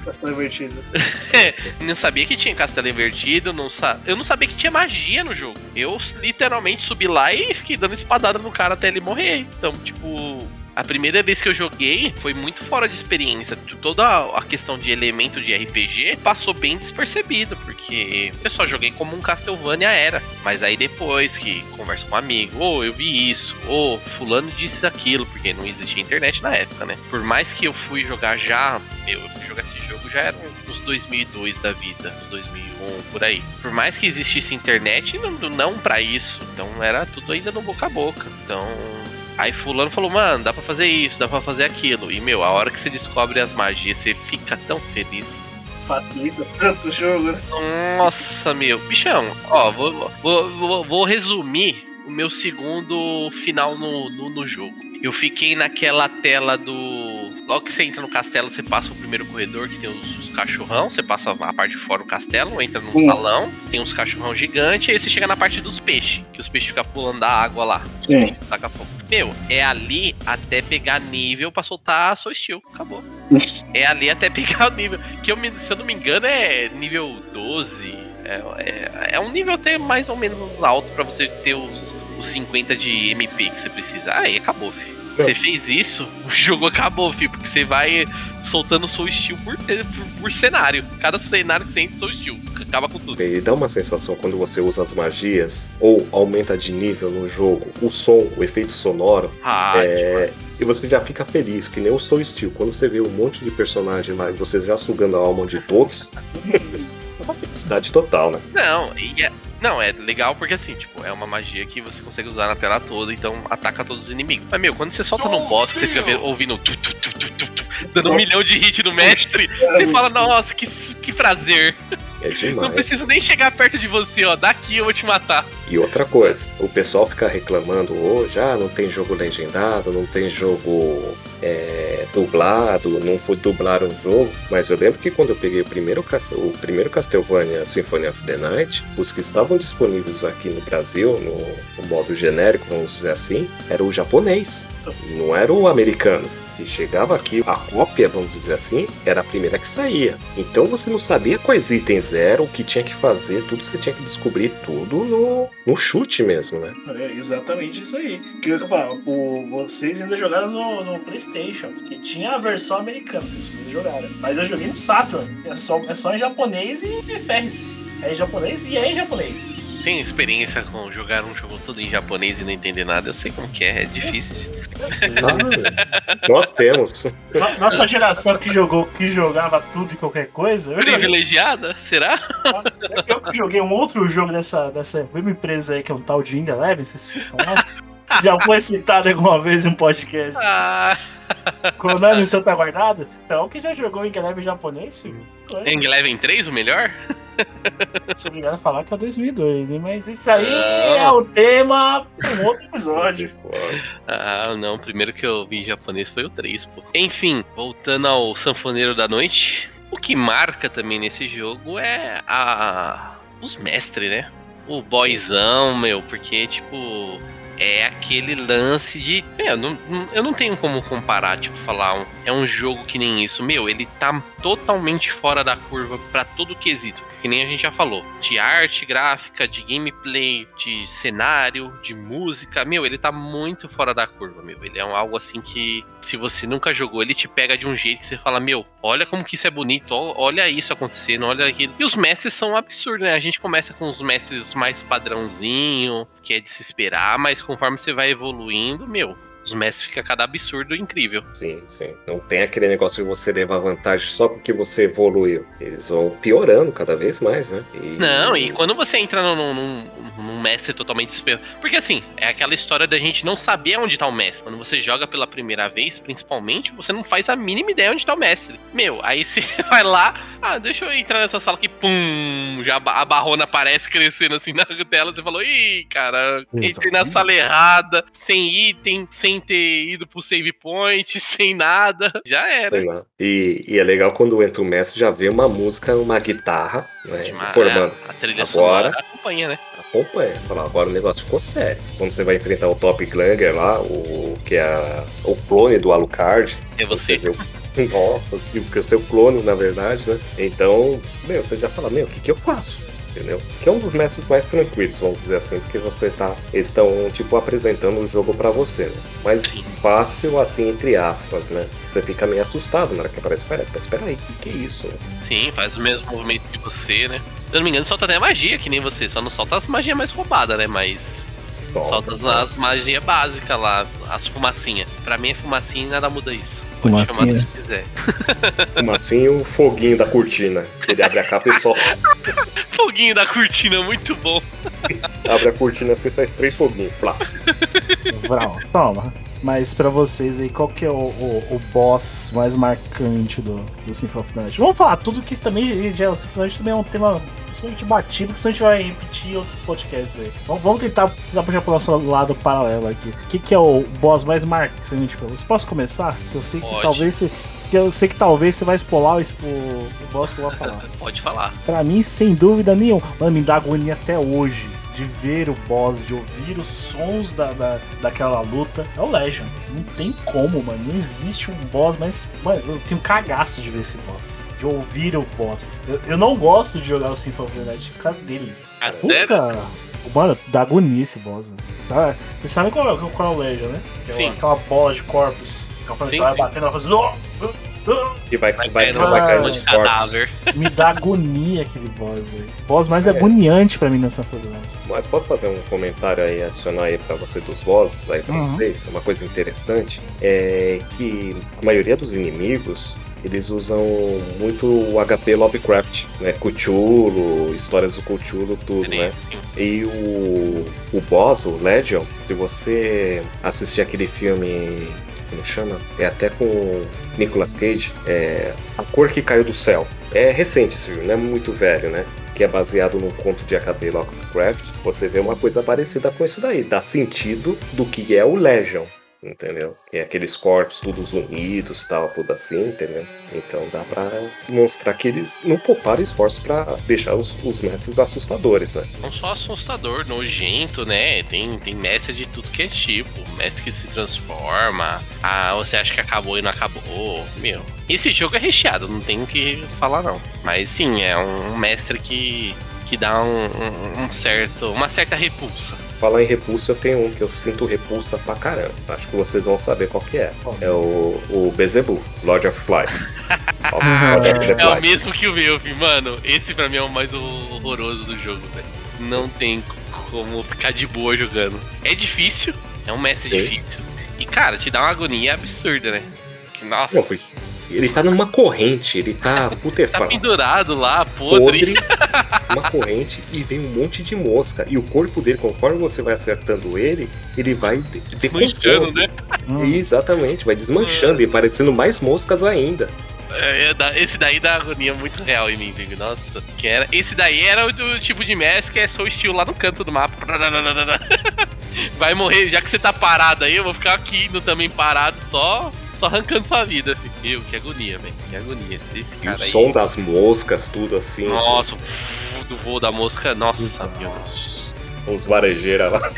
castelo invertido. <laughs> não sabia que tinha castelo invertido, não sa... eu não sabia que tinha magia no jogo. Eu literalmente subi lá e fiquei dando espadada no cara até ele morrer. Então, tipo, a primeira vez que eu joguei foi muito fora de experiência. Toda a questão de elemento de RPG passou bem despercebido, porque eu só joguei como um Castlevania era. Mas aí depois que converso com um amigo, ou eu vi isso, ou fulano disse aquilo, porque não existia internet na época, né? Por mais que eu fui jogar já, eu jogar esse jogo já era uns 2002 da vida, uns 2001, por aí. Por mais que existisse internet, não, não para isso. Então era tudo ainda no boca a boca. Então Aí fulano falou, mano, dá pra fazer isso, dá pra fazer aquilo. E, meu, a hora que você descobre as magias, você fica tão feliz. Facilita tanto o jogo, né? Nossa, meu. Bichão, ó, vou, vou, vou, vou resumir o meu segundo final no, no, no jogo. Eu fiquei naquela tela do. Logo que você entra no castelo, você passa o primeiro corredor que tem os, os cachorrão. Você passa a parte de fora do castelo, entra no Hum. salão, tem uns cachorrão gigantes, aí você chega na parte dos peixes, que os peixes ficam pulando da água lá. Sim. Taca fogo. Meu, é ali até pegar nível pra soltar a Soul Steel. Acabou. <laughs> é ali até pegar o nível. Que eu, se eu não me engano, é nível 12. É, é, é um nível até mais ou menos alto pra você ter os, os 50 de MP que você precisa. Aí acabou, filho. Você fez isso, <laughs> o jogo acabou, filho, porque você vai soltando Soul Steel por, por, por cenário. Cada cenário que você entra, Soul Steel. Acaba com tudo. E dá uma sensação quando você usa as magias ou aumenta de nível no jogo, o som, o efeito sonoro, Ah, é, e você já fica feliz, que nem o Soul Steel. Quando você vê um monte de personagem lá e você já sugando a alma de todos, <laughs> é uma felicidade total, né? Não, e é, não, é legal porque assim, tipo, é uma magia que você consegue usar na tela toda, então ataca todos os inimigos. Mas, meu, quando você solta no boss, que você fica ouvindo tu, tu, tu, tu, tu, tu, dando um milhão de hit no mestre, você fala, nossa, que, que prazer. É Não demais. preciso nem chegar perto de você, ó. Daqui eu vou te matar. E outra coisa, o pessoal fica reclamando, oh, já não tem jogo legendado, não tem jogo é, dublado, não foi dublar o jogo, mas eu lembro que quando eu peguei o primeiro, o primeiro Castlevania Symphony of the Night, os que estavam disponíveis aqui no Brasil, no, no modo genérico, vamos dizer assim, era o japonês, não era o americano. E chegava aqui, a cópia, vamos dizer assim, era a primeira que saía. Então você não sabia quais itens eram, o que tinha que fazer, tudo você tinha que descobrir tudo no, no chute mesmo, né? É exatamente isso aí. Que eu falo, o, vocês ainda jogaram no, no PlayStation. E tinha a versão americana, vocês jogaram. Mas eu joguei no Saturn. É só, é só em japonês e ferre-se. É em japonês e é em japonês. Tenho experiência com jogar um jogo todo em japonês e não entender nada. Eu sei como que é, é difícil. Ah, nós temos. No- Nossa geração que jogou, que jogava tudo e qualquer coisa. Eu joguei, Privilegiada? Será? eu que joguei um outro jogo dessa, dessa mesma empresa aí, que é um tal de Inga Eleven, vocês, vocês conhecem? Já foi citado alguma vez em um podcast. Ah, <laughs> Com o seu tá guardado? Então, que já jogou Inga Eleven japonês, filho? Eng Eleven 3 o melhor? Sou obrigado a falar que é 2002, hein? Mas isso aí Não. é o tema para um outro episódio. <laughs> Ah, não. O primeiro que eu vi em japonês foi o 3, pô. Enfim, voltando ao Sanfoneiro da Noite. O que marca também nesse jogo é a. os mestres, né? O boyzão, meu, porque, tipo. É aquele lance de. Meu, não- não- eu não tenho como comparar, tipo, falar. um- é um jogo que nem isso. Meu, ele tá totalmente fora da curva pra todo quesito. Que nem a gente já falou. De arte gráfica, de gameplay, de cenário, de música. Meu, ele tá muito fora da curva, meu. Ele é um, algo assim que, se você nunca jogou, ele te pega de um jeito que você fala, meu, olha como que isso é bonito, olha isso acontecendo, olha aquilo. E os mestres são absurdos, né? A gente começa com os mestres mais padrãozinho, que é de se esperar, mas conforme você vai evoluindo, meu, os mestres ficam cada absurdo incrível. Sim, sim. Não tem aquele negócio de você levar vantagem só porque você evoluiu. Eles vão piorando cada vez mais, né? E- Não, e quando você entra num, num, num mestre totalmente desesperado. Porque assim, é aquela história da gente não saber onde tá o mestre. Quando você joga pela primeira vez, principalmente, você não faz a mínima ideia onde tá o mestre. Meu, aí você <laughs> vai lá, ah, deixa eu entrar nessa sala aqui, pum, já a barrona aparece crescendo assim na <laughs> tela. Você falou, ih, cara, entrei na sala errada, sem item, sem ter ido pro save point, <laughs> sem nada. Já era. E, e é legal quando entra o mestre já vê uma música, uma guitarra, né? Demais. Formando. A trilha Agora- acompanha, né? Acompanha. Fala, agora o negócio ficou sério. Quando você vai enfrentar o Top Glanger lá, o que é a- o clone do Alucard, É você. vê o. <laughs> Nossa, que o seu clone, na verdade, né? Então, meu, você já fala, meu, o que, que eu faço? Entendeu? Que é um dos mestres mais tranquilos, vamos dizer assim, porque você tá. Eles estão, tipo, apresentando o jogo pra você, né? Mas fácil, assim, entre aspas, né? Você fica meio assustado na hora que aparece. Pera, pera, espera aí, o que, que é isso? Sim, faz o mesmo movimento que você, né? Se eu não me engano, solta até magia, que nem você. Só não solta as magias mais roubadas, né? Mas solta as, as magias básicas lá, as fumacinhas. Pra mim é fumacinha e nada muda isso. Pode do que quiser. <laughs> Fumacinho, o foguinho da cortina. Ele abre a capa e solta. <laughs> Foguinho da cortina, muito bom. Abre a cortina assim, sai três foguinhos. Plá. Toma. Mas pra vocês aí, qual que é o, o, o boss mais marcante do, do Symphony of the Night? Vamos falar tudo que isso também já, o Symphony of the Night também é um tema bastante batido, que senão a gente vai repetir em outros podcasts aí. Vamos, vamos tentar, tentar puxar pro nosso lado paralelo aqui. O que, que é o boss mais marcante pra vocês? Posso começar? Que eu sei que Pode. talvez você. Que eu sei que talvez você vai spoiler o, o, o boss que eu vou falar. <laughs> Pode falar. Pra mim, sem dúvida nenhuma. Mano, me dá agonia até hoje de ver o boss, de ouvir os sons da, da, daquela luta. É o Legion. Não tem como, mano. Não existe um boss, mas. Mano, eu tenho cagaço de ver esse boss. De ouvir o boss. Eu, eu não gosto de jogar o Symphony of the Night por causa dele. Puta! Mano, dá agonia esse boss. Né? Sabe, vocês sabem qual é, qual é o Legion, né? Que é Sim. aquela bola de corpos. Então, quando Sim, você vai sim. batendo, ela faz. E vai, Vai vai, cair vai, no cair corpos. cadáver. Me dá agonia aquele boss, velho. Boss mais É. agoniante pra mim nessa Night. Mas pode fazer um comentário aí, adicionar aí pra você dos bosses aí pra Uhum. vocês. Uma coisa interessante é que a maioria dos inimigos eles usam muito o HP Lovecraft, né? Cthulhu, histórias do Cthulhu, tudo, né? E o, o boss, o Legion, se você assistir aquele filme, como chama? É até com Nicolas Cage, é A Cor que Caiu do Céu. É recente esse filme, não é muito velho, né? Que é baseado num conto de H.P. Lovecraft. Você vê uma coisa parecida com isso daí, dá sentido do que é o Legion. Entendeu? E aqueles corpos todos unidos tal, tudo assim, entendeu? Então dá pra mostrar que eles não pouparam esforço pra deixar os, os mestres assustadores, né? Não só assustador, nojento, né? Tem, tem mestre de tudo que é tipo. Mestre que se transforma. Ah, você acha que acabou e não acabou. Meu. Esse jogo é recheado, não tem o que falar não. Mas sim, é um mestre que, que dá um, um- um certo, uma certa repulsa. Falar em repulsa, eu tenho um que eu sinto repulsa pra caramba. Acho que vocês vão saber qual que é. Qual É o, o Bezebu, Lord of Flies. <laughs> É o mesmo que o meu, filho. mano. Esse pra mim é o mais horroroso do jogo, velho. Não tem como ficar de boa jogando. É difícil, é um mestre Sim. difícil. E cara, te dá uma agonia absurda, né? Que, nossa, Não, ele tá numa corrente, ele tá tá putefado. pendurado lá, podre. podre, uma corrente e vem um monte de mosca. E o corpo dele, conforme você vai acertando ele, ele vai de- Desmanchando, né? Hum. Exatamente, vai desmanchando e parecendo mais moscas ainda. É, é esse daí dá agonia muito real em mim, Vig. Nossa. Que era, esse daí era o do tipo de mestre que é só o estilo lá no canto do mapa. <laughs> Vai morrer, já que você tá parado aí, eu vou ficar aqui no também parado, só, só arrancando sua vida. filho. Meu, que agonia, velho. Que agonia. Esse E cara o aí. som das moscas, tudo assim. Nossa, o do voo da mosca. Nossa, meu Deus. Os varejeiras lá.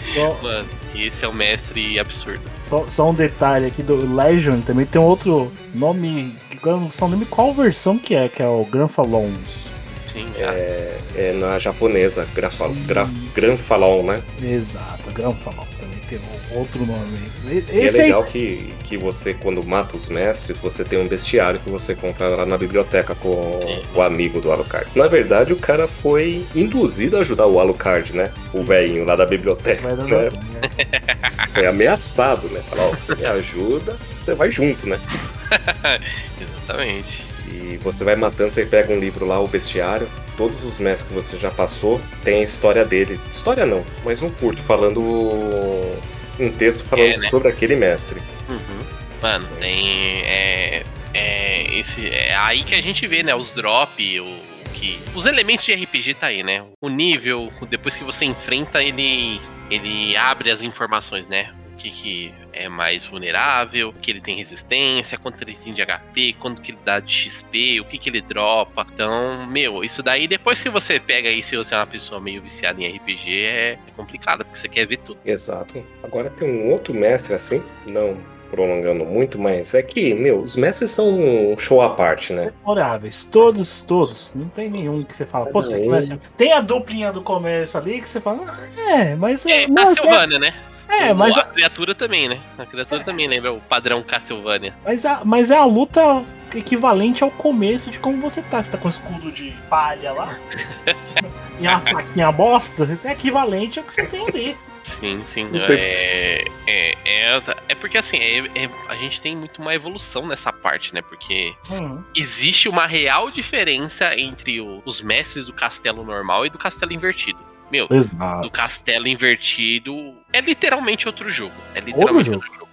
Só, Mano, esse é o mestre absurdo. só, só um detalhe aqui do Legion também tem outro nome. Agora não sei o nome qual versão que é, que é o Granfalons. Sim. É, é na japonesa, Grafal, gra, Granfalon, né? Exato, Granfalon também tem um outro nome. aí. E é Esse aí. legal que, que você, quando mata os mestres, você tem um bestiário que você compra lá na biblioteca com o amigo do Alucard. Na verdade, o cara foi induzido a ajudar o Alucard, né? O velhinho lá da biblioteca. Né? <laughs> Foi ameaçado, né? Falar, ó, você me ajuda, você vai junto, né? <laughs> Exatamente. E você vai matando, você pega um livro lá, o bestiário. Todos os mestres que você já passou tem a história dele. História não, mas um curto falando. Um texto falando É, né? sobre aquele mestre. Uhum. Mano, tem. É, é, esse, é aí que a gente vê, né? Os drop, o, o que. Os elementos de RPG tá aí, né? O nível, depois que você enfrenta, ele. Ele abre as informações, né? O que, que é mais vulnerável, o que ele tem resistência, quanto ele tem de HP, quanto que ele dá de XP, o que, que ele dropa. Então, meu, isso daí, depois que você pega aí, se você é uma pessoa meio viciada em RPG, é, é complicado, porque você quer ver tudo. Exato. Agora tem um outro mestre assim, não prolongando muito, mas é que, meu, os mestres são um show à parte, né? Memoráveis. Todos, todos. Não tem nenhum que você fala, pô, tem, que ser- tem a duplinha do começo ali que você fala, ah, é, mas. É, não, assim, Castlevania, né? É, mas, a criatura também, né? A criatura também lembra o padrão Castlevania. mas, a, mas é a luta equivalente ao começo de como você tá. Você tá com escudo de palha lá <laughs> e uma faquinha bosta, é equivalente ao que você tem ali. Sim, sim. É, é, é, é porque assim, é- é- a gente tem muito uma evolução nessa parte, né? Porque Uhum. existe uma real diferença entre o- os mestres do castelo normal e do castelo invertido. Meu, do Exato. castelo invertido é literalmente outro jogo. É literalmente jogo. outro jogo.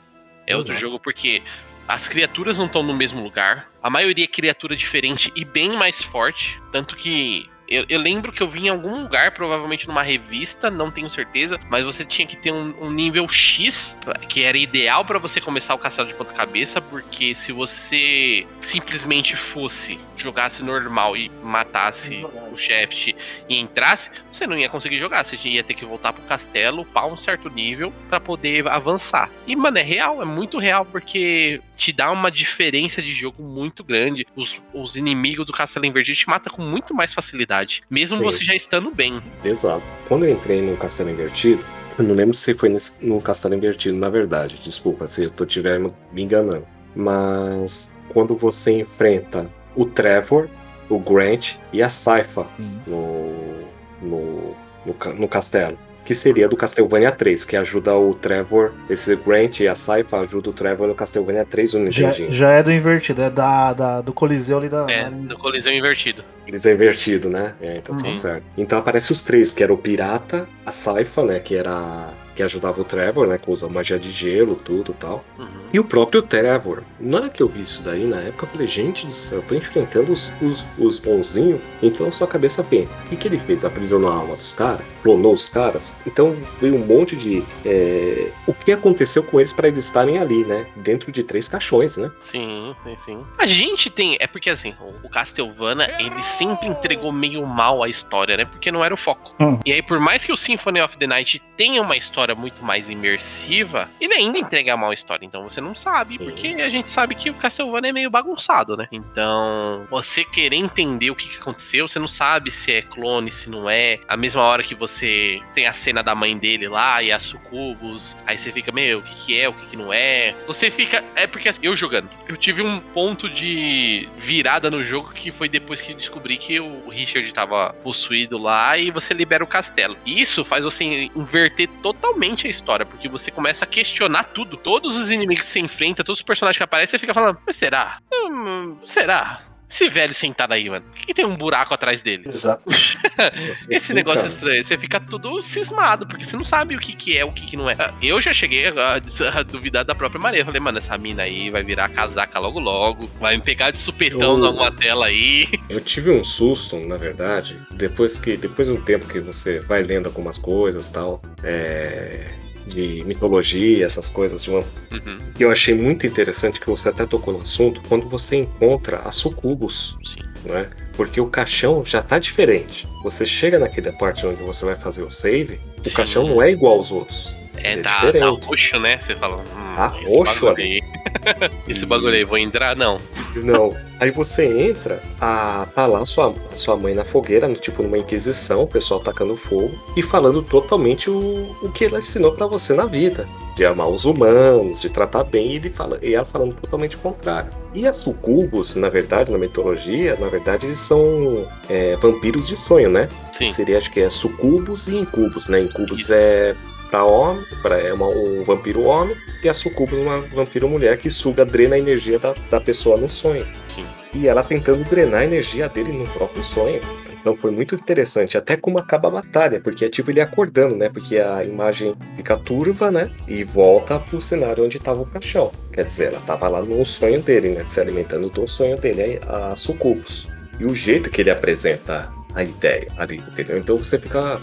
É outro Exato. jogo porque as criaturas não estão no mesmo lugar. A maioria é criatura diferente e bem mais forte. Tanto que. Eu, eu lembro que eu vi em algum lugar, provavelmente numa revista, não tenho certeza, mas você tinha que ter um, um nível X, que era ideal pra você começar o castelo de ponta cabeça, porque se você simplesmente fosse, jogasse normal e matasse o chefe e entrasse, você não ia conseguir jogar. Você ia ter que voltar pro castelo, upar um certo nível pra poder avançar. E, mano, é real, é muito real, porque te dá uma diferença de jogo muito grande. Os, os inimigos do castelo invertido te matam com muito mais facilidade, mesmo Sim. você já estando bem. Exato. Quando eu entrei no Castelo Invertido, eu não lembro se foi nesse- no Castelo Invertido, na verdade. Desculpa se eu tô tiver me enganando. Mas quando você enfrenta o Trevor, o Grant e a Saifa no, no, no, no castelo. Que seria do Castlevania 3, que ajuda o Trevor. Esse Grant e a Saifa ajudam o Trevor no Castlevania 3 no Já, Nintendinho. já é do invertido, é da, da- do Coliseu ali da. É, no colisão invertido. É invertido, né? É, então tá Uhum. certo. Então aparece os três, que era o Pirata, a Saifa, né? Que era que ajudava o Trevor, né? Que usa magia de gelo, tudo e tal. Uhum. E o próprio Trevor. Na hora que eu vi isso daí, na época, eu falei, gente do céu, eu tô enfrentando os, os, os bonzinhos. Então sua cabeça vem. O que, que ele fez? Aprisionou a alma dos caras? Clonou os caras? Então veio um monte de. é, O que aconteceu com eles para eles estarem ali, né? Dentro de três caixões, né? Sim, sim, sim. A gente tem. É porque assim, o- o Castlevania, ele sempre entregou meio mal a história, né? Porque não era o foco. Hum. E aí, por mais que o Symphony of the Night tenha uma história muito mais imersiva, ele ainda entrega mal história. Então você não sabe, porque a gente sabe que o Castlevania é meio bagunçado, né? Então, você querer entender o que, que aconteceu, você não sabe se é clone, se não é. A mesma hora que você tem a cena da mãe dele lá e a sucubus, aí você fica, meu, o que, que é, o que, que não é. Você fica. É porque assim, eu jogando, eu tive um ponto de virada no jogo que foi depois que descobri que o Richard tava possuído lá e você libera o castelo. E Isso faz você inverter totalmente a história, porque você começa a questionar tudo. Todos os inimigos que você enfrenta, todos os personagens que aparecem, você fica falando, mas será? Hum, será? Esse velho sentado aí, mano. Por que, que tem um buraco atrás dele? Exato. <laughs> Esse negócio estranho, você fica tudo cismado, porque você não sabe o que, que é, o que, que não é. Eu já cheguei a, a duvidar da própria Maria. Eu falei, mano, essa mina aí vai virar casaca logo logo, vai me pegar de supetão Eu- numa tela aí. Eu tive um susto, na verdade, depois que depois de um tempo que você vai lendo algumas coisas tal, é, de mitologia, essas coisas, uma Uhum, E eu achei muito interessante que você até tocou no assunto quando você encontra a sucubus, né? Porque o caixão já tá diferente. Você chega naquela parte onde você vai fazer o save, o Sim. caixão não é igual aos outros. É, É tá, diferente. tá roxo, né? Você fala, hum, Tá roxo aí. <laughs> esse bagulho aí, vou entrar? Não. Não. Aí você entra, a, tá lá sua, sua mãe na fogueira, no, tipo numa inquisição, o pessoal tacando fogo e falando totalmente o, o que ela ensinou pra você na vida. De amar os humanos, de tratar bem, e, ele fala, e ela falando totalmente o contrário. E as sucubus, na verdade, na mitologia, na verdade, eles são é, vampiros de sonho, né? Sim. Seria, acho que é sucubus e incubus, né? Incubus Isso. é pra homem, pra, é uma- um vampiro homem, e a sucubus é uma vampiro mulher que suga, drena a energia da, da pessoa no sonho. Sim. E ela tentando drenar a energia dele no próprio sonho. Então foi muito interessante, até como acaba a batalha, porque é tipo ele acordando, né? Porque a imagem fica turva, né? E volta pro cenário onde tava o caixão. Quer dizer, ela tava lá no sonho dele, né? Se alimentando do sonho dele, a sucubus. E o jeito que ele apresenta a ideia ali, entendeu? Então você fica.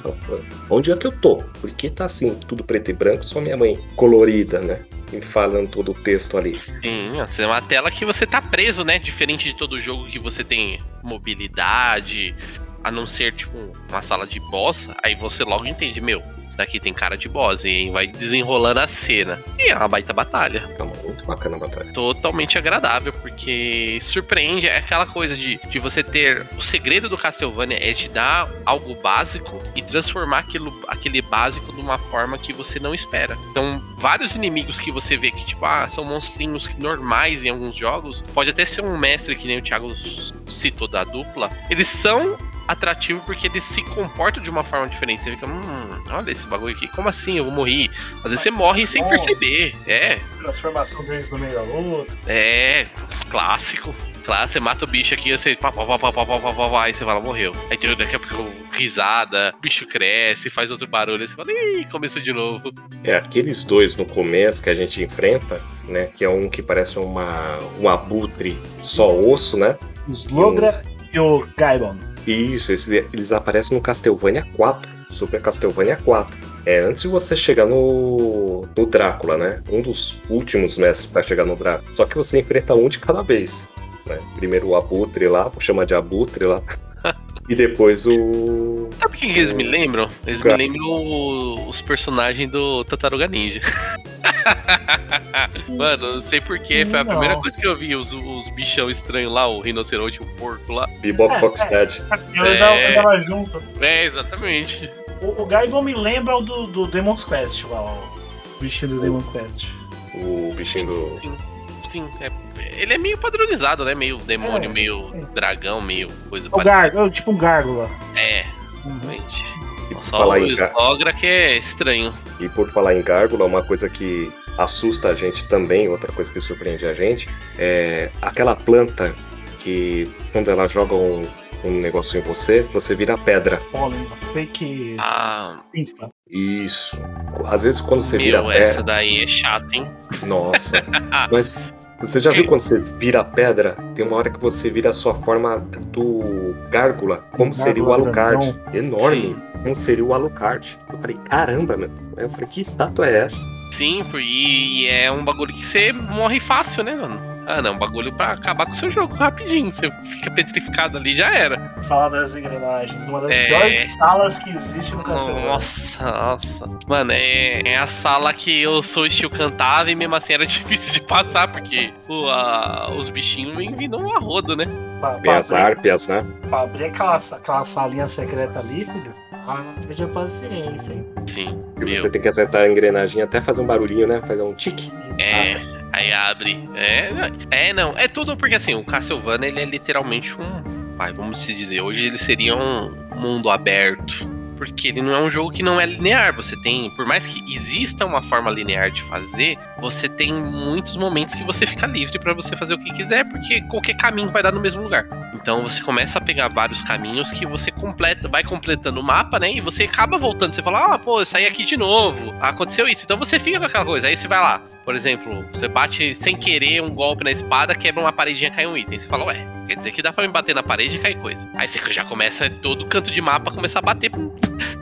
Onde é que eu tô? Por que tá assim, tudo preto e branco, só minha mãe colorida, né? E falando todo o texto ali. Sim, essa é uma tela que você tá preso, né? Diferente de todo jogo que você tem mobilidade, a não ser, tipo, uma sala de boss, aí você logo entende, meu, isso daqui tem cara de boss, e aí vai desenrolando a cena. E é uma baita batalha. Tá muito bacana a batalha. Totalmente agradável, porque surpreende, é aquela coisa de, de você ter. O segredo do Castlevania é te dar algo básico e transformar aquilo, aquele básico de uma forma que você não espera. Então, vários inimigos que você vê que, tipo, ah, são monstrinhos normais em alguns jogos, pode até ser um mestre que nem o Thiago citou da dupla, eles são atrativos porque eles se comportam de uma forma diferente. Você fica, hum, olha esse bagulho aqui, como assim? Eu vou morrer. Às vezes você morre sem perceber. É, Transformação deles no meio da luta. é, clássico. Claro, você mata o bicho aqui, você pá, pá, pá, pá, pá, pá, pá, pá, aí você fala, morreu. Aí tem- daqui a pouco risada, o bicho cresce, faz outro barulho, aí você fala, ih, começou de novo. É, aqueles dois no começo que a gente enfrenta, né? Que é um que parece uma, um abutre só osso, né? Os Logra e o Gaibon. Isso, eles aparecem no Castlevania 4, Super Castlevania 4. É antes de você chegar no, no Drácula, né? Um dos últimos mestres pra chegar no Drácula. Só que você enfrenta um de cada vez. Né? Primeiro o Abutre lá, vou chamar de Abutre lá. E depois o. Sabe o que, que eles me lembram? Eles me lembram o- os personagens do Tataruga Ninja. <laughs> Mano, não sei porquê, foi a Não. primeira coisa que eu vi, os, os bichão estranhos lá, o rinoceronte, o porco lá. Bebop É, Foxhead. Eu É. andava, andava junto. É, exatamente. O, o Gaibon me lembra o do, do Demon's Quest lá, o bichinho do Demon Quest. O bichinho do. Sim, sim. é- ele é meio padronizado, né? Meio demônio, É, meio é. dragão, meio coisa O Gargo, tipo um gárgula. É, Uhum. realmente. E por, Só falar o em, gar- Slogra que é estranho. e por falar em gárgula, uma coisa que assusta a gente também, outra coisa que surpreende a gente, é aquela planta que quando ela joga um, um negócio em você, você vira pedra. Pólen, fake Ah. sinfa. Isso. às vezes quando você vira Meu, pedra. essa daí é chata, hein? Nossa. <laughs> Mas você já viu quando você vira pedra? Tem uma hora que você vira a sua forma do gárgula. Como seria o Alucard? Enorme. Como seria o Alucard? Eu falei, caramba, meu. Eu falei, que estátua é essa? Sim, e é um bagulho que você morre fácil, né, mano? Ah, não, um bagulho pra acabar com o seu jogo rapidinho. Você fica petrificado ali já era. Sala das engrenagens, uma das É. piores salas que existe no castelo. Nossa, nossa. Mano, é, é a sala que eu sou estilo cantava e mesmo assim era <laughs> difícil de passar, porque o, a- os bichinhos vêm vindo a rodo, né? Pra, Tem pra as abrir, árpias, né? pra abrir aquela, aquela salinha secreta ali, filho. Ah, veja paciência, hein? Sim. E você tem que acertar a engrenagem até fazer um barulhinho, né? Fazer um tique. É, aí abre. É, é, não. É tudo porque assim, o Castlevania ele é literalmente um. Vai, vamos se dizer, hoje ele seria um mundo aberto. Porque ele não é um jogo que não é linear. Você tem, por mais que exista uma forma linear de fazer, você tem muitos momentos que você fica livre pra você fazer o que quiser, porque qualquer caminho vai dar no mesmo lugar. Então você começa a pegar vários caminhos que você completa, vai completando o mapa, né? E você acaba voltando. Você fala, ah, pô, eu saí aqui de novo. Aconteceu isso. Então você fica com aquela coisa. Aí você vai lá. Por exemplo, você bate sem querer um golpe na espada, quebra uma paredinha cai um item. Você fala, ué, quer dizer que dá pra me bater na parede e cair coisa. Aí você já começa todo canto de mapa começar a bater,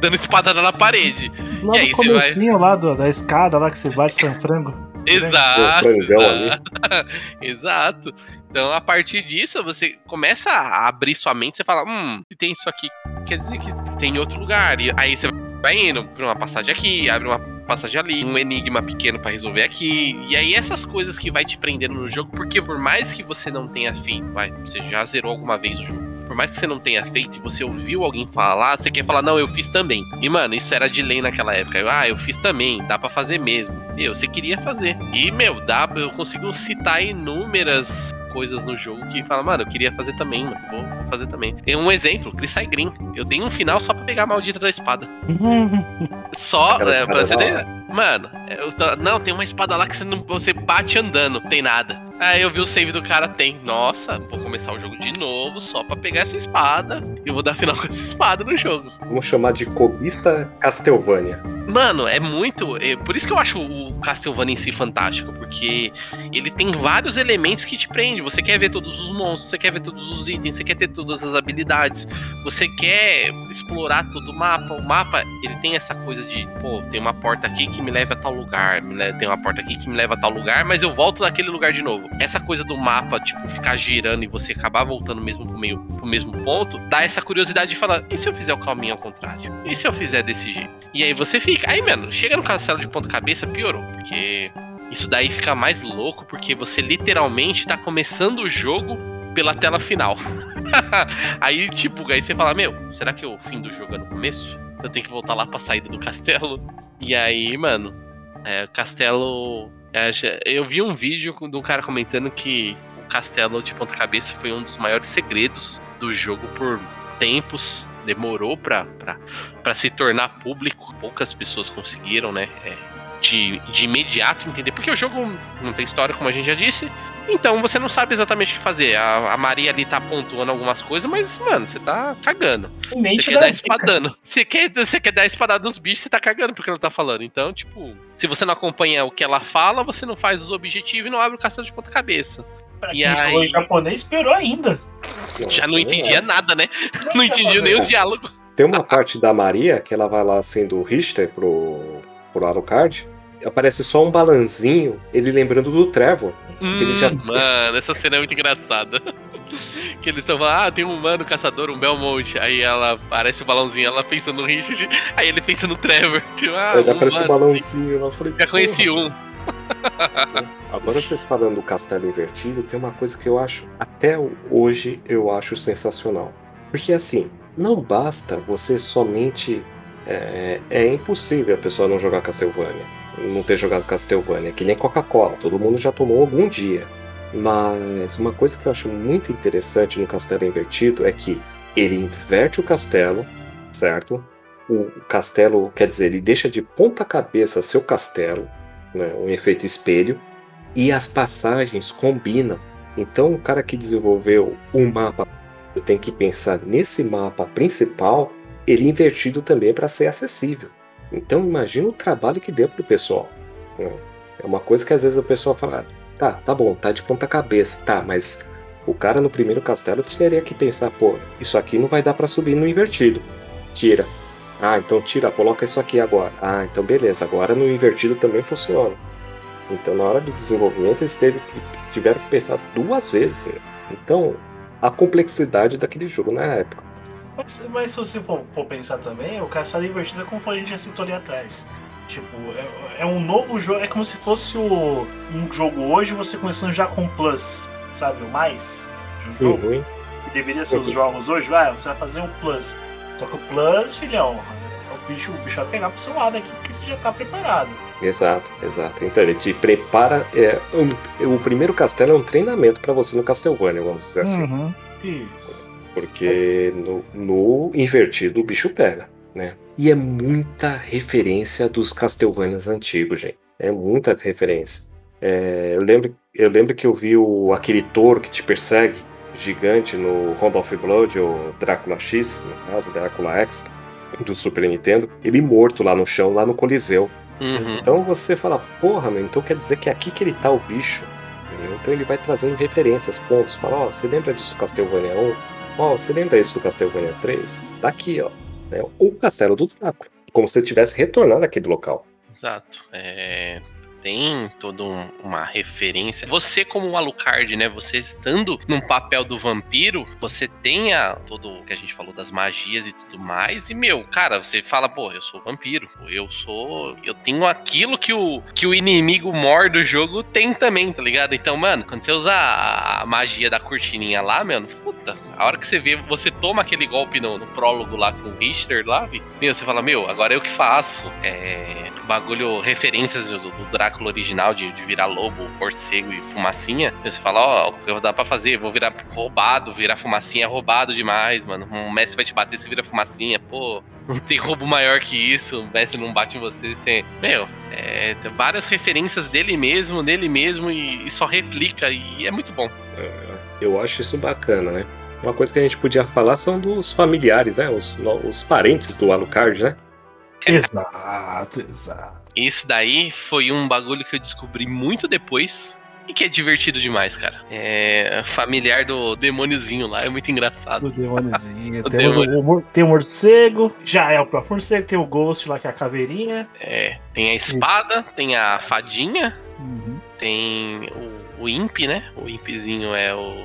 dando espadada na parede. Lá E aí comecinho lá do- da escada lá que você bate São Frango. Exato. <laughs> Exato. Então, a partir disso, você começa a abrir sua mente, você fala, hum, tem isso aqui, quer dizer que tem em outro lugar. E aí você vai indo pra uma passagem aqui, abre uma passagem ali, um enigma pequeno pra resolver aqui. E aí essas coisas que vai te prendendo no jogo, porque por mais que você não tenha feito, vai, você já zerou alguma vez o jogo. Por mais que você não tenha feito e você ouviu alguém falar, você quer falar, não, eu fiz também. E, mano, isso era de lei naquela época. Eu, ah, eu fiz também, dá pra fazer mesmo. Meu, você queria fazer. E, meu, dá, eu consigo citar inúmeras coisas no jogo que fala, mano, eu queria fazer também, mano, vou, vou fazer também. Tem um exemplo, Crisai Green. Eu dei um final só pra pegar a maldita da espada. <laughs> Só, é, pra você ter-. Mano, tô- não, tem uma espada lá que você, não, você bate andando, tem nada. Aí eu vi o save do cara, tem. Nossa, vou começar o jogo de novo só pra pegar essa espada. E eu vou dar final <laughs> com essa espada no jogo. Vamos chamar de Cobista Castlevania. Mano, é muito. é por isso que eu acho o Castlevania em si fantástico, porque ele tem vários elementos que te Você quer ver todos os monstros, você quer ver todos os itens, você quer ter todas as habilidades, você quer explorar todo o mapa. O mapa, ele tem essa coisa de, pô, tem uma porta aqui que me leva a tal lugar, tem uma porta aqui que me leva a tal lugar, mas eu volto naquele lugar de novo. Essa coisa do mapa, tipo, ficar girando e você acabar voltando mesmo pro, meio, pro mesmo ponto, dá essa curiosidade de falar, e se eu fizer o caminho ao contrário? E se eu fizer desse jeito? E aí você fica. Aí, mano, chega no castelo de ponta cabeça, piorou. Porque isso daí fica mais louco, porque você literalmente tá começando o jogo pela tela final. <laughs> aí, tipo, aí você fala, meu, será que o fim do jogo é no começo? Eu tenho que voltar lá pra saída do castelo. E aí, mano, é, o castelo. é, eu vi um vídeo de um cara comentando que o castelo de ponta cabeça foi um dos maiores segredos do jogo por tempos. Demorou pra se tornar público. Poucas pessoas conseguiram, né? é, de, de imediato entender. Porque o jogo não tem história, como a gente já disse. Então você não sabe exatamente o que fazer. A, a Maria ali tá pontuando algumas coisas, mas, mano, você tá cagando. Nem Você quer dar espadando. Você quer, você quer dar espadada nos bichos, você tá cagando porque ela tá falando. Então, tipo, se você não acompanha o que ela fala, você não faz os objetivos e não abre o castelo de ponta cabeça. Pra E quem jogou aí? em japonês, piorou ainda. Já não entendia é. nada, né? Não entendia nem os diálogos. Tem uma parte da Maria que ela vai lá sendo Richter pro, pro Alucard. Aparece só um balanzinho, ele lembrando do Trevor. ele já- Hum, Mano, essa cena é muito engraçada. <laughs> Que eles estão falando, ah, tem um humano caçador, um Belmonte. Aí ela aparece o balãozinho, ela pensa no Richard, <laughs> aí ele pensa no Trevor. <laughs> Tipo, ah, Aí um aparece um humano, balãozinho. Eu falei, Já conheci "Porra." um. Agora vocês falando do castelo invertido, tem uma coisa que eu acho, até hoje, eu acho sensacional. Porque assim, não basta você somente. É, é impossível a pessoa não jogar Castlevania. Não ter jogado Castlevania, que nem Coca-Cola, todo mundo já tomou algum dia. Mas uma coisa que eu acho muito interessante no castelo invertido é que ele inverte o castelo, certo? O castelo, quer dizer, ele deixa de ponta cabeça seu castelo, né, um efeito espelho, e as passagens combinam. Então, o cara que desenvolveu o mapa tem que pensar nesse mapa principal, ele invertido também para ser acessível. Então imagina o trabalho que deu pro pessoal. né? É uma coisa que às vezes o pessoal fala, tá, tá bom, tá de ponta cabeça, tá, mas o cara no primeiro castelo teria que pensar, pô, isso aqui não vai dar pra subir no invertido. Tira. Ah, então tira, coloca isso aqui agora. Ah, então beleza, agora no invertido também funciona. Então na hora do desenvolvimento eles teve tiveram que pensar duas vezes. né? Então, a complexidade daquele jogo na época. Mas, mas se você for, for pensar também, o Castelo Invertido é como a gente já citou ali atrás. Tipo, é, é um novo jogo, é como se fosse o, um jogo hoje você começando já com Plus, sabe? O mais de um jogo. Uhum. que deveria ser os Uhum. jogos hoje, vai, você vai fazer um Plus. Só que o Plus, filhão, o bicho, o bicho vai pegar pro seu lado aqui porque você já tá preparado. Exato, exato. Então ele te prepara. É, um- o primeiro castelo é um treinamento pra você no Castlevania, vamos dizer assim. Uhum. Isso. Porque no, no invertido o bicho pega, né? E é muita referência dos Castlevanias antigos, gente. É muita referência. É, eu, lembro, eu lembro que eu vi o, aquele touro que te persegue, gigante, no Round of Blood, ou Drácula X, no caso, Drácula X, do Super Nintendo. Ele morto lá no chão, lá no Coliseu. Uhum. Então você fala, porra, meu, então quer dizer que é aqui que ele tá o bicho. entendeu? Então ele vai trazendo referências, pontos. Fala, ó, você lembra disso do Castlevania 1? Ó, você lembra isso do Castlevania 3? Tá aqui, ó. Né? O Castelo do Drácula. Como se ele tivesse retornado àquele local. Exato. É, tem toda um- uma referência. Você, como o Alucard, né? Você estando num papel do vampiro, você tem a, todo o que a gente falou das magias e tudo mais. E, meu, cara, você fala, pô, eu sou vampiro. Eu sou. Eu tenho aquilo que o, que o inimigo mor do jogo tem também, tá ligado? Então, mano, quando você usa a, magia da cortininha lá, mano, puta, a hora que você vê, você toma aquele golpe no, no prólogo lá com o Richter lá, meu, você fala, meu, agora eu que faço. É. Bagulho, referências do, do Drácula original de, de virar lobo, morcego e fumacinha. Você fala, ó, o que dá pra fazer? Vou virar roubado, virar fumacinha é roubado demais, mano. Um Messi vai te bater, você vira fumacinha, pô. Não tem roubo maior que isso. O Messi não bate em você, você. Meu, é, tem várias referências dele mesmo, nele mesmo, e, e só replica, e é muito bom. Eu acho isso bacana, né? Uma coisa que a gente podia falar são dos familiares, né? Os, os parentes do Alucard, né? Exato, exato. Esse daí foi um bagulho que eu descobri muito depois. E que é divertido demais, cara. É familiar do demôniozinho lá, é muito engraçado. O demôniozinho. <laughs> O Temos o, demônio. o mor- tem o morcego, já é o próprio morcego, tem o Ghost lá que é a caveirinha. É, tem a espada, tem a fadinha, Uhum. tem o, o imp, né? O impzinho é o,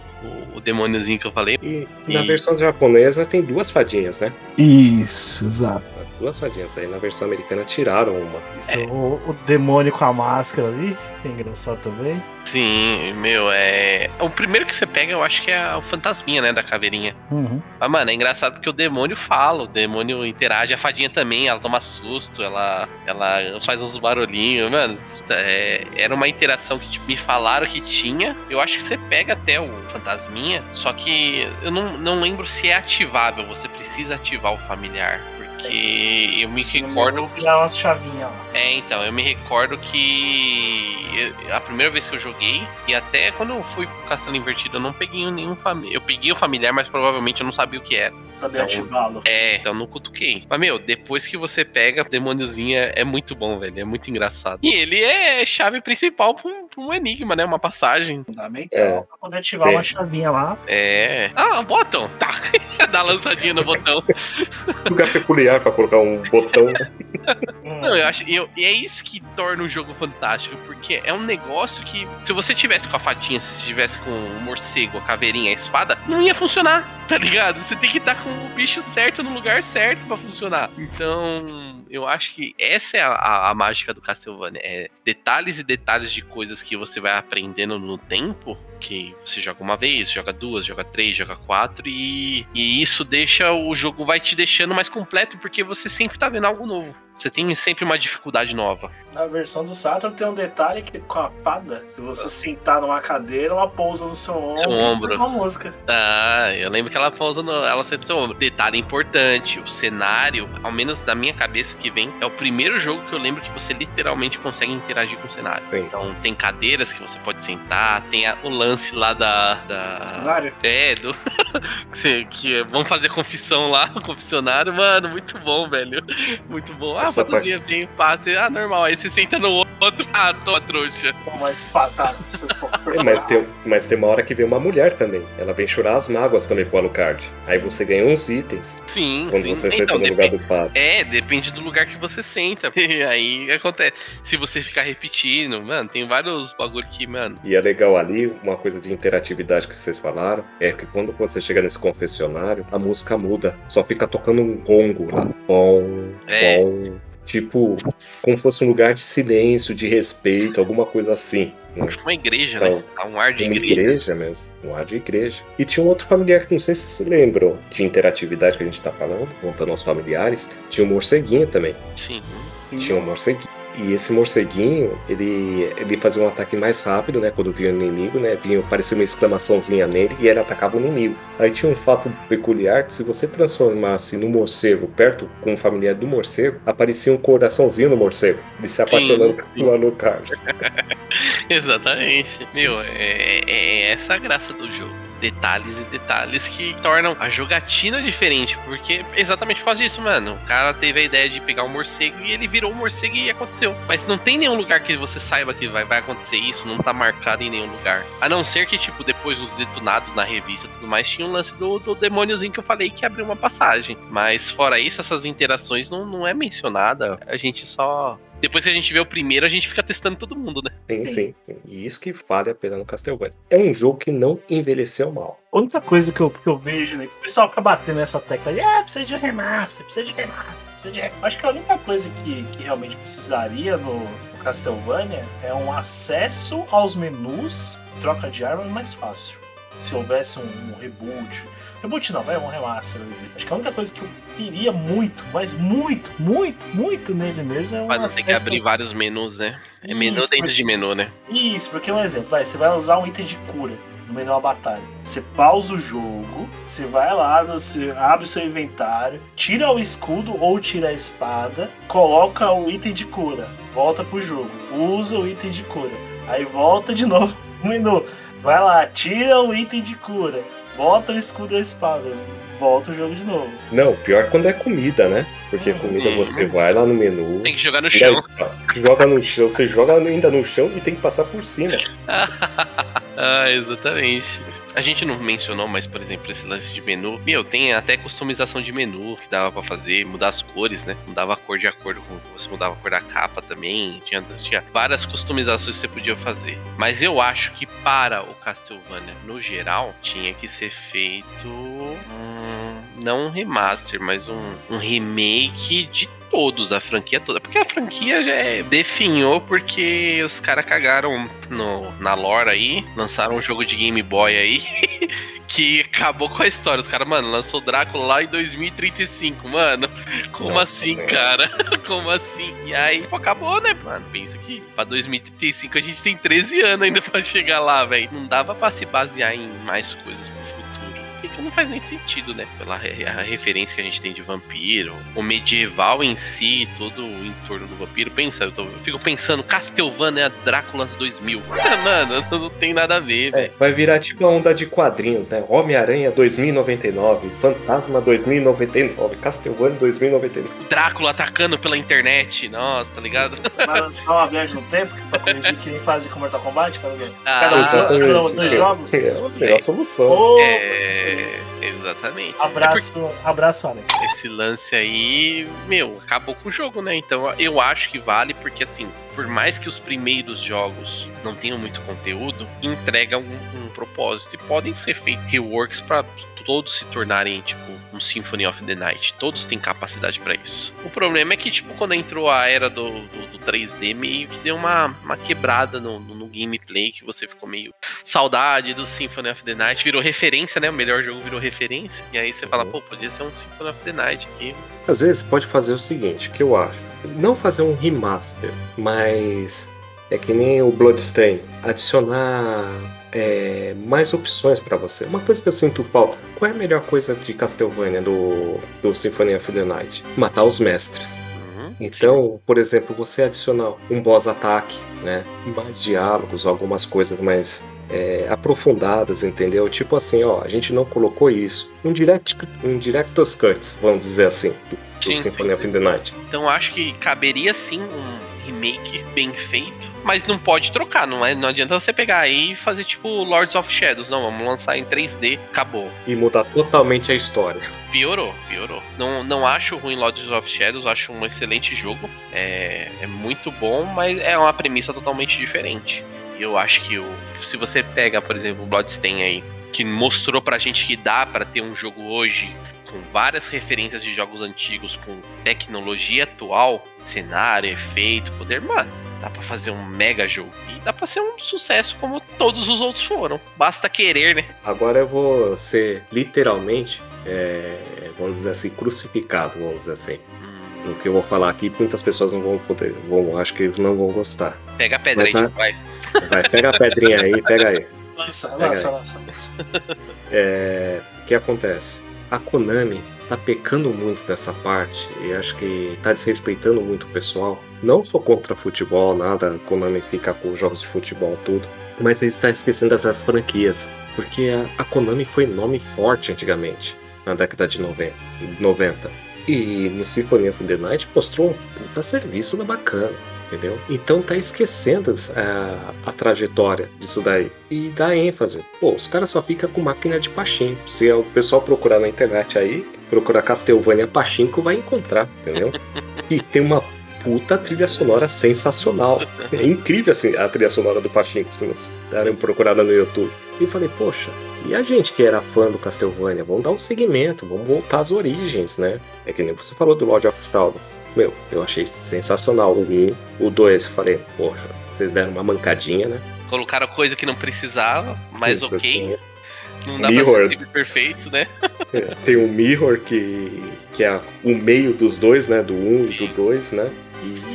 o, o demôniozinho que eu falei. E na E- versão japonesa tem duas fadinhas, né? Isso, exato. Duas fadinhas. Aí na versão americana tiraram uma. Isso, o, o demônio com a máscara ali, que é engraçado também. Sim, meu, é. O primeiro que você pega, eu acho que é o fantasminha, né? Da caveirinha. Uhum. Mas, mano, é engraçado porque o demônio fala, o demônio interage, a fadinha também, ela toma susto, ela, ela faz uns barulhinhos, mano. é- era uma interação que tipo, me falaram que tinha. Eu acho que você pega até o fantasminha, só que eu não, não lembro se é ativável, você precisa ativar o familiar. Porque eu me recordo. Eu umas chavinhas lá. É, então, eu me recordo que eu- a primeira vez que eu joguei, e até quando eu fui pro Castelo Invertido, eu não peguei nenhum familiar. Eu peguei o familiar, mas provavelmente eu não sabia o que era. Saber Então, ativá-lo. É, então eu não cutuquei. Mas, meu, depois que você pega o demôniozinho, é é muito bom, velho. É muito engraçado. E ele é chave principal pra um, pra um enigma, né? Uma passagem. Fundamental É. pra poder ativar É. uma chavinha lá. É. Ah, botão. Tá. <laughs> Dá lançadinha no botão. Lugar peculiar pra colocar um botão. Não, eu acho. E eu- e é isso que torna o jogo fantástico, porque é um negócio que, se você tivesse com a fadinha, se tivesse com o morcego, a caveirinha, a espada, não ia funcionar, <laughs> tá ligado? Você tem que estar com o bicho certo no lugar certo pra funcionar. Então, eu acho que essa é a, a- a mágica do Castlevania. É detalhes e detalhes de coisas que você vai aprendendo no tempo. Que você joga uma vez, joga duas, joga três, joga quatro, e, e isso deixa o jogo vai te deixando mais completo porque você sempre tá vendo algo novo. Você tem sempre uma dificuldade nova. Na versão do Saturn tem um detalhe que com a fada, se você sentar numa cadeira, ela pousa no seu ombro. Seu ombro. Uma música. Ah, eu lembro que ela pousa no, ela sente seu ombro. Detalhe importante, o cenário, ao menos na minha cabeça, que vem, é o primeiro jogo que eu lembro que você literalmente consegue interagir com o cenário. Sim. Então tem cadeiras que você pode sentar, tem a- o lance lá da. da... É, do. <laughs> que, que vamos fazer confissão lá, <laughs> confessionário, mano, muito bom, velho. Muito bom. Ah, Essa bateria bem fácil. Ah, normal. Aí você senta no outro. Ah, tô trouxa. Uma espada. se for <laughs> É, mas, tem, mas tem uma hora que vem uma mulher também. Ela vem chorar as mágoas também pro Alucard. Aí você ganha uns itens Sim, quando sim. você senta Então, no lugar do padre. É, depende do lugar que você senta. <laughs> E aí acontece. Se você ficar repetindo, mano, tem vários bagulho que, mano. E é legal ali, uma coisa de interatividade que vocês falaram, é que quando você chega nesse confessionário, a música muda. Só fica tocando um gongo lá. Bom, É. bom. Tipo, como fosse um lugar de silêncio, de respeito, alguma coisa assim. né? Uma igreja, Então, né? Um ar de Uma igreja. igreja mesmo, um ar de igreja. E tinha um outro familiar que não sei se se lembram de interatividade que a gente tá falando, contando aos familiares. Tinha um morceguinho também. Sim. Tinha um morceguinho. E esse morceguinho, ele, ele fazia um ataque mais rápido, né? Quando via o inimigo, né? Vinha, parecia uma exclamaçãozinha nele e ele atacava o inimigo. Aí tinha um fato peculiar que se você transformasse no morcego perto com um familiar do morcego, aparecia um coraçãozinho no morcego. Ele se apaixonando pelo Alucard. <laughs> Exatamente. Meu, é, é essa a graça do jogo. Detalhes e detalhes que tornam a jogatina diferente. Porque exatamente por causa disso, mano. O cara teve a ideia de pegar um morcego e ele virou um morcego e aconteceu. Mas não tem nenhum lugar que você saiba que vai, vai acontecer isso, não tá marcado em nenhum lugar. A não ser que, tipo, depois dos detonados na revista e tudo mais, tinha um lance do, do demôniozinho que eu falei que abriu uma passagem. Mas fora isso, essas interações não, não é mencionada. A gente só. Depois que a gente vê o primeiro, a gente fica testando todo mundo, né? Sim, sim, sim. E isso que vale a pena no Castlevania. É um jogo que não envelheceu mal. A única coisa que eu, que eu vejo, né? que O pessoal fica batendo nessa tecla de ah, precisa de remaster, precisa de remaster, precisa de remaster. Acho que a única coisa que, que realmente precisaria no, no Castlevania é um acesso aos menus, troca de arma mais fácil. Se houvesse um, um reboot. Reboot não, vai um remaster. ali. Acho que a única coisa que eu queria muito, mas muito, muito, muito nele mesmo é um Pra não ter que abrir vários menus, né? É menu Isso, dentro porque- de menu, né? Isso, porque um exemplo, vai, você vai usar um item de cura no meio de uma batalha. Você pausa o jogo, você vai lá, seu- abre o seu inventário, tira o escudo ou tira a espada, coloca o item de cura, volta pro jogo, usa o item de cura, aí volta de <laughs> novo no menu, vai lá, tira o item de cura, bota o escudo e a espada, volta o jogo de novo. Não, pior quando é comida, né? Porque Uhum. comida você vai lá no menu. Tem que jogar no chão. espada, Joga no chão, você joga ainda no chão e tem que passar por cima. <laughs> ah, exatamente. A gente não mencionou, mas, por exemplo, esse lance de menu. Meu, tem até customização de menu que dava pra fazer, mudar as cores, né? Mudava a cor de acordo com. Você mudava a cor da capa também. Tinha, tinha várias customizações que você podia fazer. Mas eu acho que para o Castlevania, no geral, tinha que ser feito. hum, não um remaster, mas um, um remake de todos, da franquia toda. Porque a franquia já é, definhou porque os caras cagaram no, na lore aí, lançaram um jogo de Game Boy aí. <laughs> Que acabou com a história. Os caras, mano, lançou Drácula lá em 2035, mano. Como Nossa assim, Senhora. cara? <laughs> Como assim? E aí, pô, acabou, né, mano? Pensa que pra 2035 a gente tem 13 anos ainda pra chegar lá, velho. Não dava pra se basear em mais coisas futuro. Porque não faz nem sentido, né? Pela referência que a gente tem de vampiro, o medieval em si, todo o entorno do vampiro. Pensa, eu, tô- eu fico pensando, Castlevania Dráculas 2000. Mano, <laughs> não tem nada a ver. É, vai virar tipo a onda de quadrinhos, né? Homem-Aranha 2099, Fantasma 2099, Castlevania 2099. Drácula atacando pela internet, nossa, tá ligado? Vai lançar uma viagem no tempo pra corrigir que nem fazem com Mortal Kombat, cada, cada, Ah, cada dois jogos. É a melhor solução. Ô, É, exatamente. Abraço, abraço, Alex. Esse lance aí, meu, acabou com o jogo, né? Então eu acho que vale, porque assim, por mais que os primeiros jogos não tenham muito conteúdo, entregam um, um propósito. E podem ser feitos reworks pra todos se tornarem, tipo, um Symphony of the Night. Todos têm capacidade pra isso. O problema é que, tipo, quando entrou a era do, do, do 3D, meio que deu uma, uma quebrada no, no, no gameplay, que você ficou meio saudade do Symphony of the Night. Virou referência, né? O melhor jogo virou referência. E aí você fala, pô, podia ser um Symphony of the Night aqui. Às vezes pode fazer o seguinte, que eu acho. Não fazer um remaster, mas é que nem o Bloodstain. Adicionar é, mais opções pra você. Uma coisa que eu sinto falta. Qual é a melhor coisa de Castlevania do, do Symphony of the Night? Matar os mestres. Então, por exemplo, você adicionar um boss ataque, né? Mais diálogos, algumas coisas mais é, aprofundadas, entendeu? Tipo assim, ó, a gente não colocou isso. Um direct, um director's cut, vamos dizer assim, do, do Sim, Symphony sim. of the Night. Então acho que caberia sim um remake bem feito, mas não pode trocar, não, é, não adianta você pegar aí e fazer tipo Lords of Shadows, não, vamos lançar em 3D, acabou. E mudar totalmente a história. Piorou, piorou. Não, não acho ruim Lords of Shadows, acho um excelente jogo, é, é muito bom, mas é uma premissa totalmente diferente. E eu acho que o, se você pega, por exemplo, o Bloodstain aí, que mostrou pra gente que dá pra ter um jogo hoje com várias referências de jogos antigos, com tecnologia atual, cenário, efeito, poder, mano, dá pra fazer um mega jogo. E dá pra ser um sucesso como todos os outros foram. Basta querer, né? Agora eu vou ser literalmente, é, vamos dizer assim, crucificado, vamos dizer assim. Hum, O que eu vou falar aqui, muitas pessoas não vão poder, vão, acho que não vão gostar. pega a pedra Mas aí, vai. Vai, pega a pedrinha aí, pega aí. Lança, Pega lança, aí. lança, lança. É, o que acontece? A Konami tá pecando muito dessa parte e acho que tá desrespeitando muito o pessoal. Não sou contra futebol, nada, Konami fica com jogos de futebol tudo, mas ele está esquecendo dessas franquias, porque a, a Konami foi nome forte antigamente, na década de 90. 90. E no Symphony of the Night mostrou um puta serviço bacana. Entendeu? Então tá esquecendo a, a trajetória disso daí. E dá ênfase. Pô, os caras só ficam com máquina de pachinko. Se o pessoal procurar na internet aí, procurar Castlevania Pachinko, vai encontrar, entendeu? <laughs> e tem uma puta trilha sonora sensacional. <laughs> É incrível assim, a trilha sonora do Pachinko, se vocês darem procurada no YouTube. E falei, poxa, e a gente que era fã do Castlevania? Vamos dar um segmento, vamos voltar às origens, né? É que nem você falou do Lord of Shadow. Meu, eu achei sensacional o 1, o 2, falei, poxa, vocês deram uma mancadinha, né? Colocaram coisa que não precisava, mas Sim, ok. coisinha. Não dá Mirror. pra ser perfeito, né? É, Tem o Mirror, que, que é o meio dos dois, né? Do 1 e do 2, né?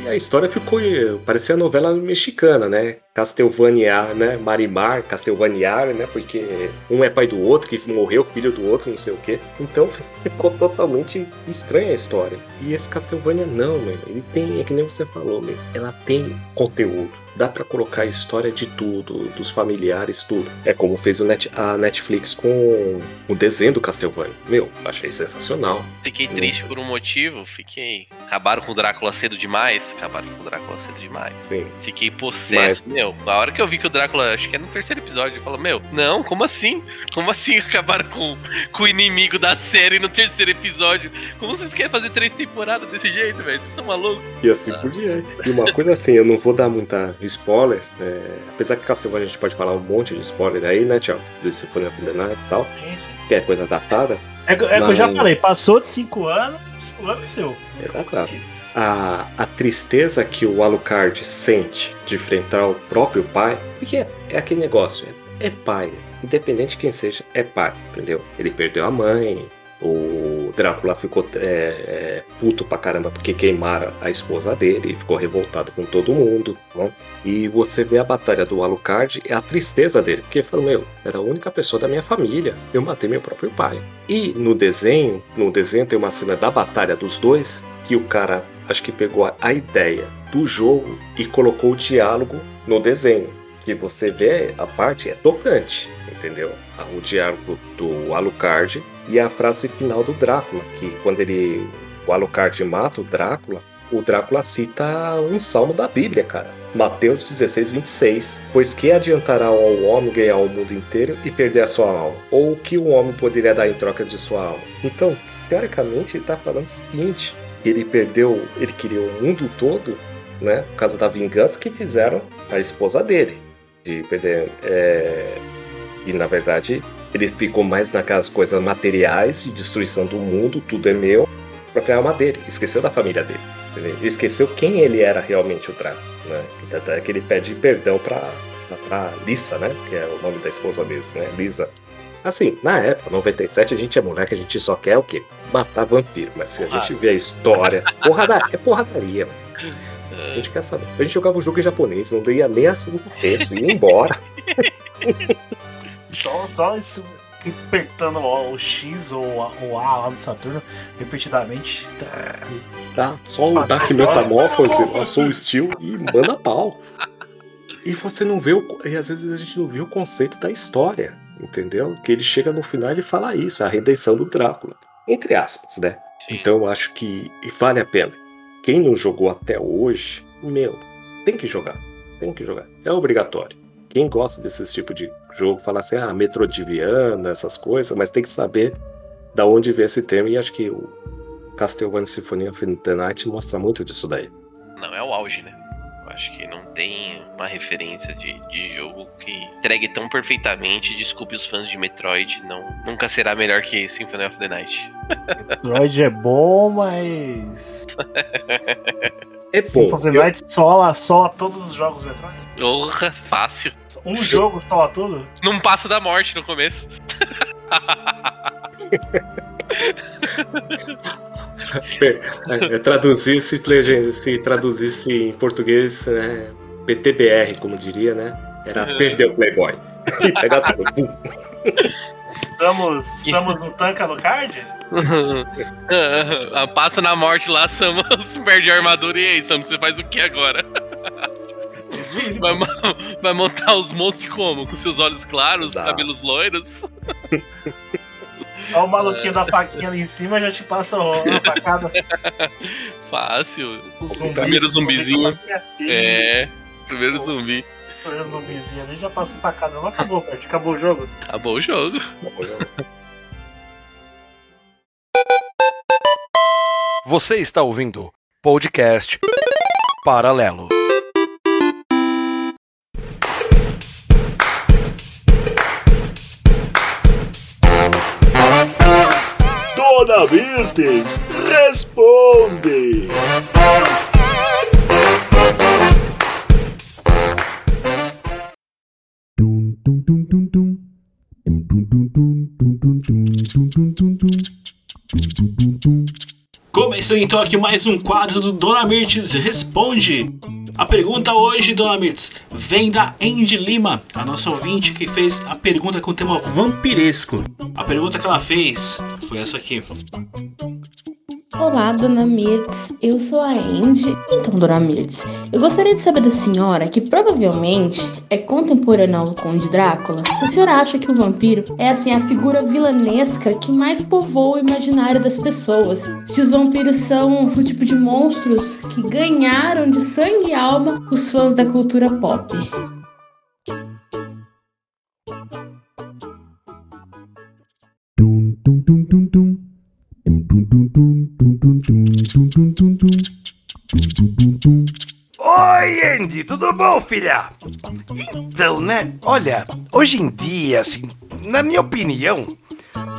E a história ficou. parecia novela mexicana, né? Castelvania, né? Marimar, Castelvaniar, né? Porque um é pai do outro, que morreu filho do outro, não sei o quê. Então <laughs> ficou totalmente estranha a história. E esse Castlevania não, meu. Ele tem, é que nem você falou, meu. Ela tem conteúdo. Dá pra colocar a história de tudo, dos familiares, tudo. É como fez o Net- a Netflix com o desenho do Castlevania. Meu, achei sensacional. Fiquei triste por um motivo, fiquei. Acabaram com o Drácula cedo demais. Acabaram com o Drácula cedo demais. Sim. Fiquei possesso, meu. A hora que eu vi que o Drácula, acho que é no terceiro episódio, eu falo, meu, não, como assim? Como assim acabaram com, com o inimigo da série no terceiro episódio? Como vocês querem fazer três temporadas desse jeito, velho? Vocês estão malucos? E assim por diante. E uma coisa assim, eu não vou dar muita spoiler, é, apesar que Castlevania a gente pode falar um monte de spoiler aí, né, Tchau? Do Symphony of the Night e tal, Sim, sim. que é coisa datada. É, que- é que eu já falei, passou de 5 anos, o ano é seu. É datado. A, a tristeza que o Alucard sente de enfrentar o próprio pai, porque é, é aquele negócio, é, é pai, independente de quem seja, é pai, entendeu? Ele perdeu a mãe, o Drácula ficou é, é, puto pra caramba porque queimaram a esposa dele, ficou revoltado com todo mundo, né? E você vê a batalha do Alucard e a tristeza dele, porque ele falou, meu, era a única pessoa da minha família, eu matei meu próprio pai. E no desenho, no desenho tem uma cena da batalha dos dois, que o cara acho que pegou a, ideia do jogo e colocou o diálogo no desenho. Que você vê a parte é tocante, entendeu? O diálogo do Alucard e a frase final do Drácula, que quando ele o Alucard mata o Drácula, o Drácula cita um salmo da Bíblia, cara. Mateus 16, 26. Pois que adiantará ao homem ganhar o mundo inteiro e perder a sua alma? Ou o que o homem poderia dar em troca de sua alma? Então, teoricamente, ele está falando o seguinte: ele perdeu, ele queria o mundo todo, né? Por causa da vingança que fizeram a esposa dele. De perder. é, E na verdade, ele ficou mais naquelas coisas materiais de destruição do mundo, tudo é meu, pra ganhar uma dele. Esqueceu da família dele. Ele esqueceu quem ele era realmente o Drácula, né? É que ele pede perdão pra, pra Lisa, né? Que é o nome da esposa dele, né? Lisa. Assim, na época, 97, a gente é moleque, a gente só quer o quê? Matar vampiro. Mas se a gente vê a história. Porrada, é porradaria, mano. A gente quer saber. A gente jogava o jogo em japonês, não lia nem assunto texto, ia embora. <laughs> Só, só isso. apertando o, o X ou a- o A lá no Saturno repetidamente. Tá? Só o Dark. Metamorphose, o Soul Steel e manda pau. E você não vê o. E às vezes a gente não vê o conceito da história, entendeu? Que ele chega no final e fala isso, a redenção do Drácula. Entre aspas, né? Sim. Então eu acho que vale a pena. Quem não jogou até hoje, meu, tem que jogar. Tem que jogar. É obrigatório. Quem gosta desse tipo de jogo, fala assim, ah, Metroidvania, essas coisas, mas tem que saber da onde vem esse termo. E acho que o Castlevania Symphony of the Night mostra muito disso daí. Não, é o auge, né? Acho que não tem uma referência de, de jogo que entregue tão perfeitamente. Desculpe os fãs de Metroid, não, nunca será melhor que Symphony of the Night. Android é bom, mas. <laughs> É Symphony of the eu- Night sola, sola todos os jogos Metroid. Porra, fácil. Um jogo sola tudo? Não passa da morte no começo. <laughs> É, é, traduzir se, traduzisse em português, né, PTBR, como diria, né? Era Uhum. perder o Playboy. e pegar tudo. Pum. Samus, Samus no tanca no card? Passa na morte lá, Samus <laughs> perde a armadura e aí, Samus, você faz o que agora? Desvio. Vai, vai montar os monstros como? Com seus olhos claros, Tá. cabelos loiros? <laughs> Só o maluquinho da faquinha ali em cima já te passa a facada. <laughs> Fácil. O zumbi, Primeiro o zumbi zumbizinho. E É. Primeiro zumbi. O primeiro zumbizinho ali já passa a facada. Não acabou, Bert. Acabou o jogo. Acabou o jogo. Você está ouvindo podcast Paralelo. Dona Mirtes, responde! Começou então aqui mais um quadro do Dona Mirtes Responde. A pergunta hoje, Dona Mirtes, vem da Andy Lima, a nossa ouvinte que fez a pergunta com o tema vampiresco. A pergunta que ela fez foi essa aqui. Olá, Dona Mirtz. Eu sou a Andy. Então, Dona Mirtz, eu gostaria de saber da senhora, que provavelmente é contemporânea ao Conde Drácula, a senhora acha que o vampiro é, assim, a figura vilanesca que mais povoa o imaginário das pessoas? Se os vampiros são o tipo de monstros que ganharam de sangue e alma os fãs da cultura pop? Oi, Andy, tudo bom, filha? Então, né? Olha, hoje em dia, assim, na minha opinião,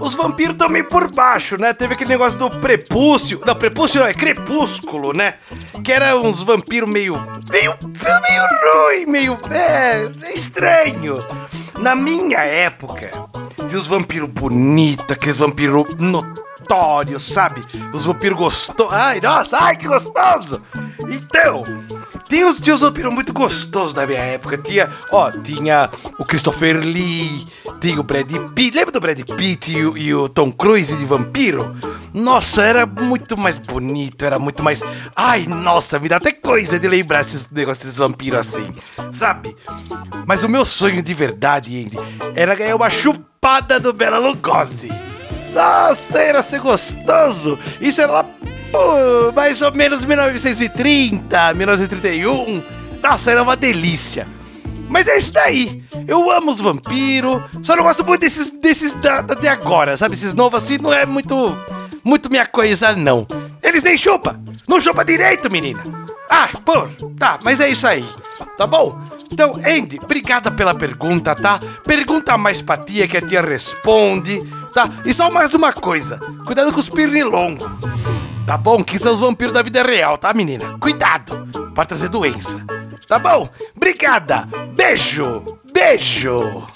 os vampiros estão meio por baixo, né? Teve aquele negócio do prepúcio. Não, prepúcio não, é crepúsculo, né? Que era uns vampiros meio. meio. meio ruim, meio. é. estranho. Na minha época, tinha os vampiros bonitos, aqueles vampiros notórios, sabe? Os vampiros gostosos. Ai, nossa, ai, que gostoso! Então, tinha os, tinha os vampiros muito gostosos da minha época. Tinha, ó, tinha o Christopher Lee, tinha o Brad Pitt. Lembra do Brad Pitt e o, e o Tom Cruise de vampiro? Nossa, era muito mais bonito, era muito mais. Ai, nossa, me dá até coisa de lembrar esses negócios desses vampiros assim, sabe? Mas o meu sonho de verdade, Andy, era ganhar uma chupada do Bela Lugosi. Nossa, era ser gostoso! Isso era lá, pô, mais ou menos 1930, 1931. Nossa, era uma delícia. Mas é isso daí. Eu amo os vampiros, só não gosto muito desses, desses da, da- de agora, sabe? Esses novos assim não é muito, muito minha coisa, não. Eles nem chupa, não chupa direito, menina. Ah, pô, tá, mas é isso aí, tá bom? Então, Andy, obrigada pela pergunta, tá? Pergunta mais pra tia que a tia responde, tá? E só mais uma coisa, cuidado com os pernilongos. Tá bom? Que são os vampiros da vida real, tá, menina? Cuidado, pode trazer doença. Tá bom? Obrigada. Beijo. Beijo.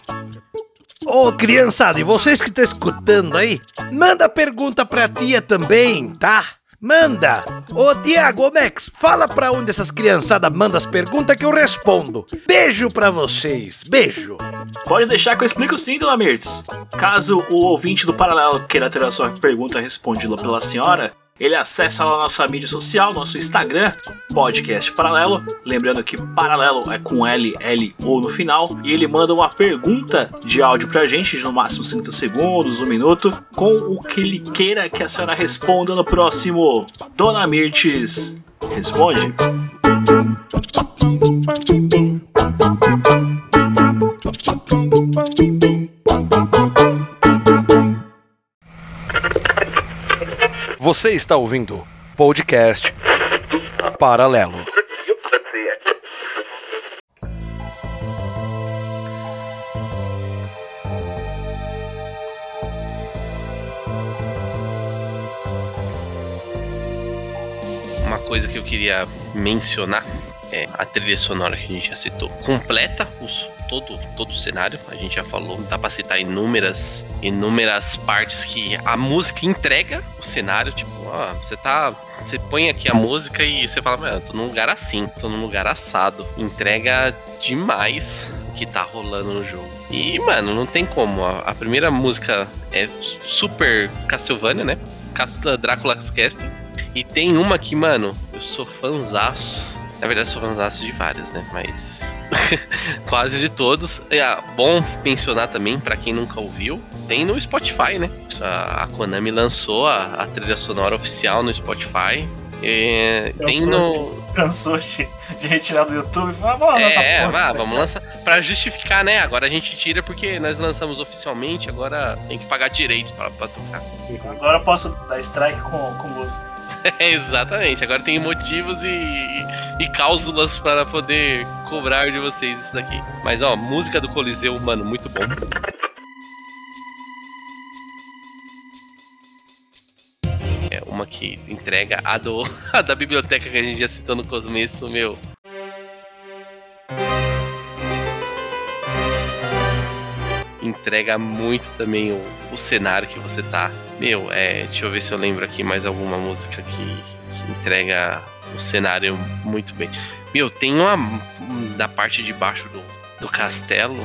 Ô, criançada, e vocês que estão escutando aí, manda pergunta pra tia também, tá? Manda! Ô Tiago, Max, fala pra onde essas criançadas mandam as perguntas que eu respondo. Beijo pra vocês, beijo. Pode deixar que eu explico sim, dona Mirtz. Caso o ouvinte do Paralelo queira ter a sua pergunta respondida pela senhora, ele acessa lá a nossa mídia social, nosso Instagram, Podcast Paralelo. Lembrando que Paralelo é com L, L ou no final. E ele manda uma pergunta de áudio pra gente, de no máximo 30 segundos, um minuto, com o que ele queira que a senhora responda no próximo. Dona Mirtes, responde. Você está ouvindo podcast Paralelo. Uma coisa que eu queria mencionar é a trilha sonora que a gente já citou. Completa os, todo, todo o cenário. A gente já falou, dá pra citar inúmeras, inúmeras partes que a música entrega o cenário. Tipo, ó, você tá. Você põe aqui a música e você fala, mano, tô num lugar assim, tô num lugar assado. Entrega demais o que tá rolando no jogo. E, mano, não tem como. A, a primeira música é super Castlevania, né? Drácula's Castle. E tem uma que, mano, eu sou fanzaço. Na verdade, sou fanzaço de várias, né? Mas. <laughs> quase de todos. É bom mencionar também, para quem nunca ouviu, tem no Spotify, né? A, a Konami lançou a, a, trilha sonora oficial no Spotify. É, tem no. Cansou de, de retirar do YouTube e falou, vamos lançar É, vá, vamos lançar. Pra justificar, né? Agora a gente tira porque nós lançamos oficialmente, agora tem que pagar direitos pra, pra tocar. Agora eu posso dar strike com, com gosto. <laughs> É, exatamente, agora tem motivos e, e, e cláusulas para poder cobrar de vocês isso daqui. Mas ó, música do Coliseu, mano, muito bom. Que entrega a, do, <laughs> a da biblioteca que a gente já citou no começo, meu. Entrega muito também o, o cenário que você tá. Meu, é. Deixa eu ver se eu lembro aqui mais alguma música que, que entrega o cenário muito bem. Meu, tem uma da parte de baixo do, do castelo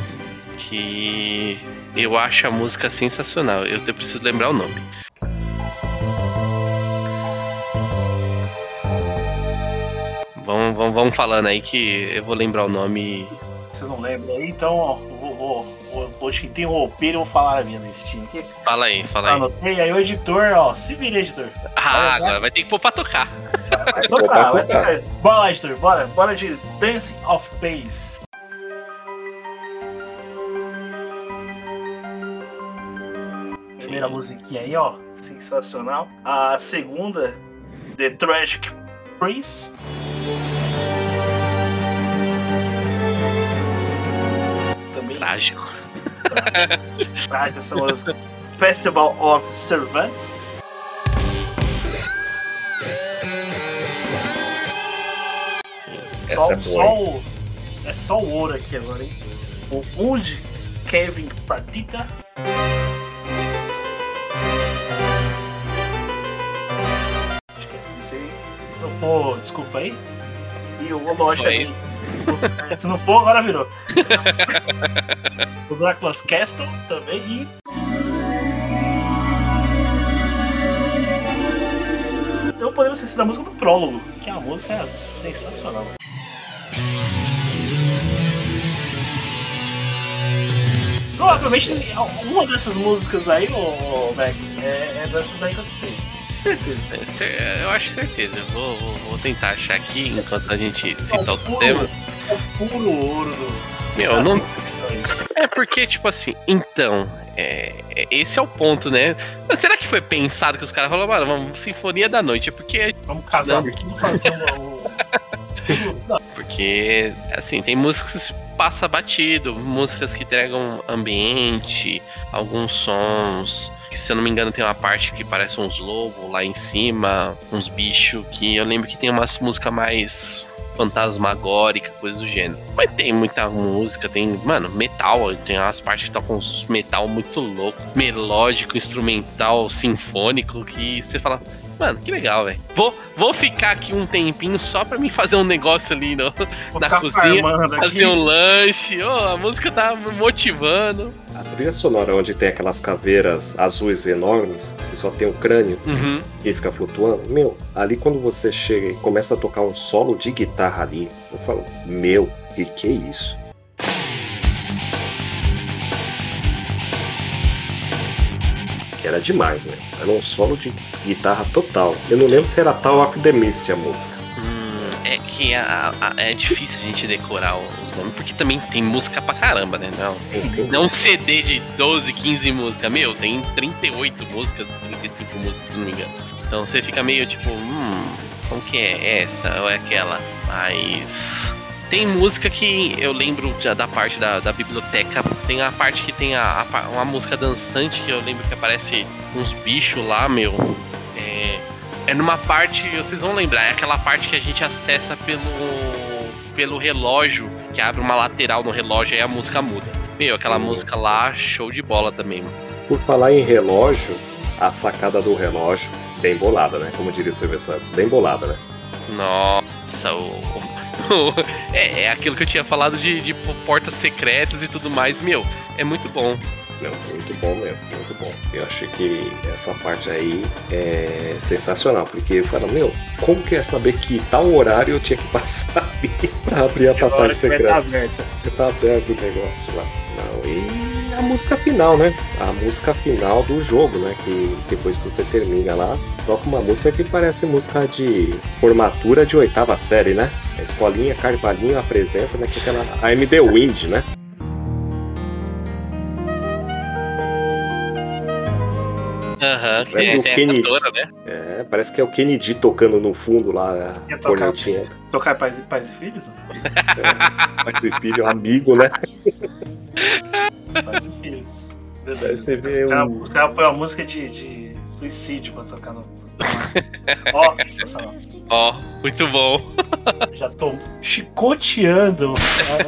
que eu acho a música sensacional. Eu preciso lembrar o nome. Vamos, vamos, vamos falando aí que eu vou lembrar o nome. Você não lembra aí? Então, ó, vou, vou, vou, vou interromper e vou falar a minha listinha aqui. Fala aí, fala aí. Anotei, aí o editor, ó, se vira, editor. Ah, agora vai ter que pôr pra tocar. Vai tocar, vai tocar. Bora lá, editor, bora. Bora de Dance of Pace. Primeira musiquinha aí, ó, sensacional. A segunda, The Tragic Prince. Também Trágico. trágico são as Festival of Servants. Só, é só o, é só o ouro aqui agora, hein? O Old Kevin Partita. For, desculpa aí. E o lógico isso. <laughs> Se não for, agora virou. <laughs> o Dracula's Castle também e. Então podemos esquecer da música do prólogo, que é uma música sensacional. Provavelmente uma dessas músicas aí, ô, Max, é, é dessas daí que eu citei. Certeza. É- Eu acho certeza. Eu vou, vou, vou tentar achar aqui enquanto a gente cita o outro tema. é puro ouro do. Meu, não- assim, É porque, tipo assim, então, é, é- esse é o ponto, né? Mas será que foi pensado que os caras falaram, mano, vamos Sinfonia da Noite? É porque, Vamos casar aqui e fazer <laughs> porque, assim, tem músicas que passa batido, músicas que entregam ambiente, alguns sons. Que, se eu não me engano, tem uma parte que parece uns lobos lá em cima, uns bichos, que eu lembro que tem umas músicas mais fantasmagórica, coisa do gênero. Mas tem muita música, tem, mano, metal, tem umas partes que tocam uns metal muito louco, melódico, instrumental, sinfônico, que você fala, Mano, que legal, velho. Vou, vou ficar aqui um tempinho só pra mim fazer um negócio ali no, na cozinha. Fazer um lanche. Ô, a música tá me motivando. A trilha sonora onde tem aquelas caveiras azuis enormes, que só tem o crânio Uhum. e fica flutuando, meu, ali quando você chega e começa a tocar um solo de guitarra ali, eu falo, meu, e que isso? Que era demais, meu. Era um solo de guitarra total. Eu não lembro se era Tal of the Mist a música. Hum, é que a- a- é difícil a gente decorar os nomes, porque também tem música pra caramba, né? Não, não um CD de 12, 15 músicas. Meu, tem 38 músicas, 35 músicas, se não me engano. Então você fica meio tipo, hum, qual que é essa ou é aquela? Mas. Tem música que eu lembro já da parte da, da biblioteca. Tem a parte que tem a, a uma música dançante que eu lembro que aparece uns bichos lá, meu. É, é numa parte, vocês vão lembrar, é aquela parte que a gente acessa pelo, pelo relógio, que abre uma lateral no relógio e a música muda. Meu, aquela Uhum. música lá, show de bola também. mano. Por falar em relógio, a sacada do relógio, bem bolada, né? Como diria o Silvio Santos, bem bolada, né? Nossa, o. o- <laughs> é, é aquilo que eu tinha falado de, de portas secretas e tudo mais. Meu, é muito bom. Não, muito bom mesmo, muito bom. Eu achei que essa parte aí é sensacional, porque eu falo, meu, como que é saber que tal horário eu tinha que passar <laughs> ali pra abrir a passagem secreta? aberta. Eu tava aberto o negócio lá. Não, e a música final, né? A música final do jogo, né? Que depois que você termina lá, toca uma música que parece música de formatura de oitava série, né? A escolinha Carvalhinho apresenta, né? Que é aquela the Wind, né? Aham, que Parece é, o Kennedy. cantora, né? É, parece que é o Kennedy tocando no fundo lá, Ia tocar, cornetinha. tocar pais, e- pais e filhos? <laughs> É, Pais e filho, amigo, né? Pais e filhos. Você vê Os caras um- os caras põem uma música de, de suicídio pra tocar no. Ó, <laughs> sensacional. Ó, muito bom. Já tô chicoteando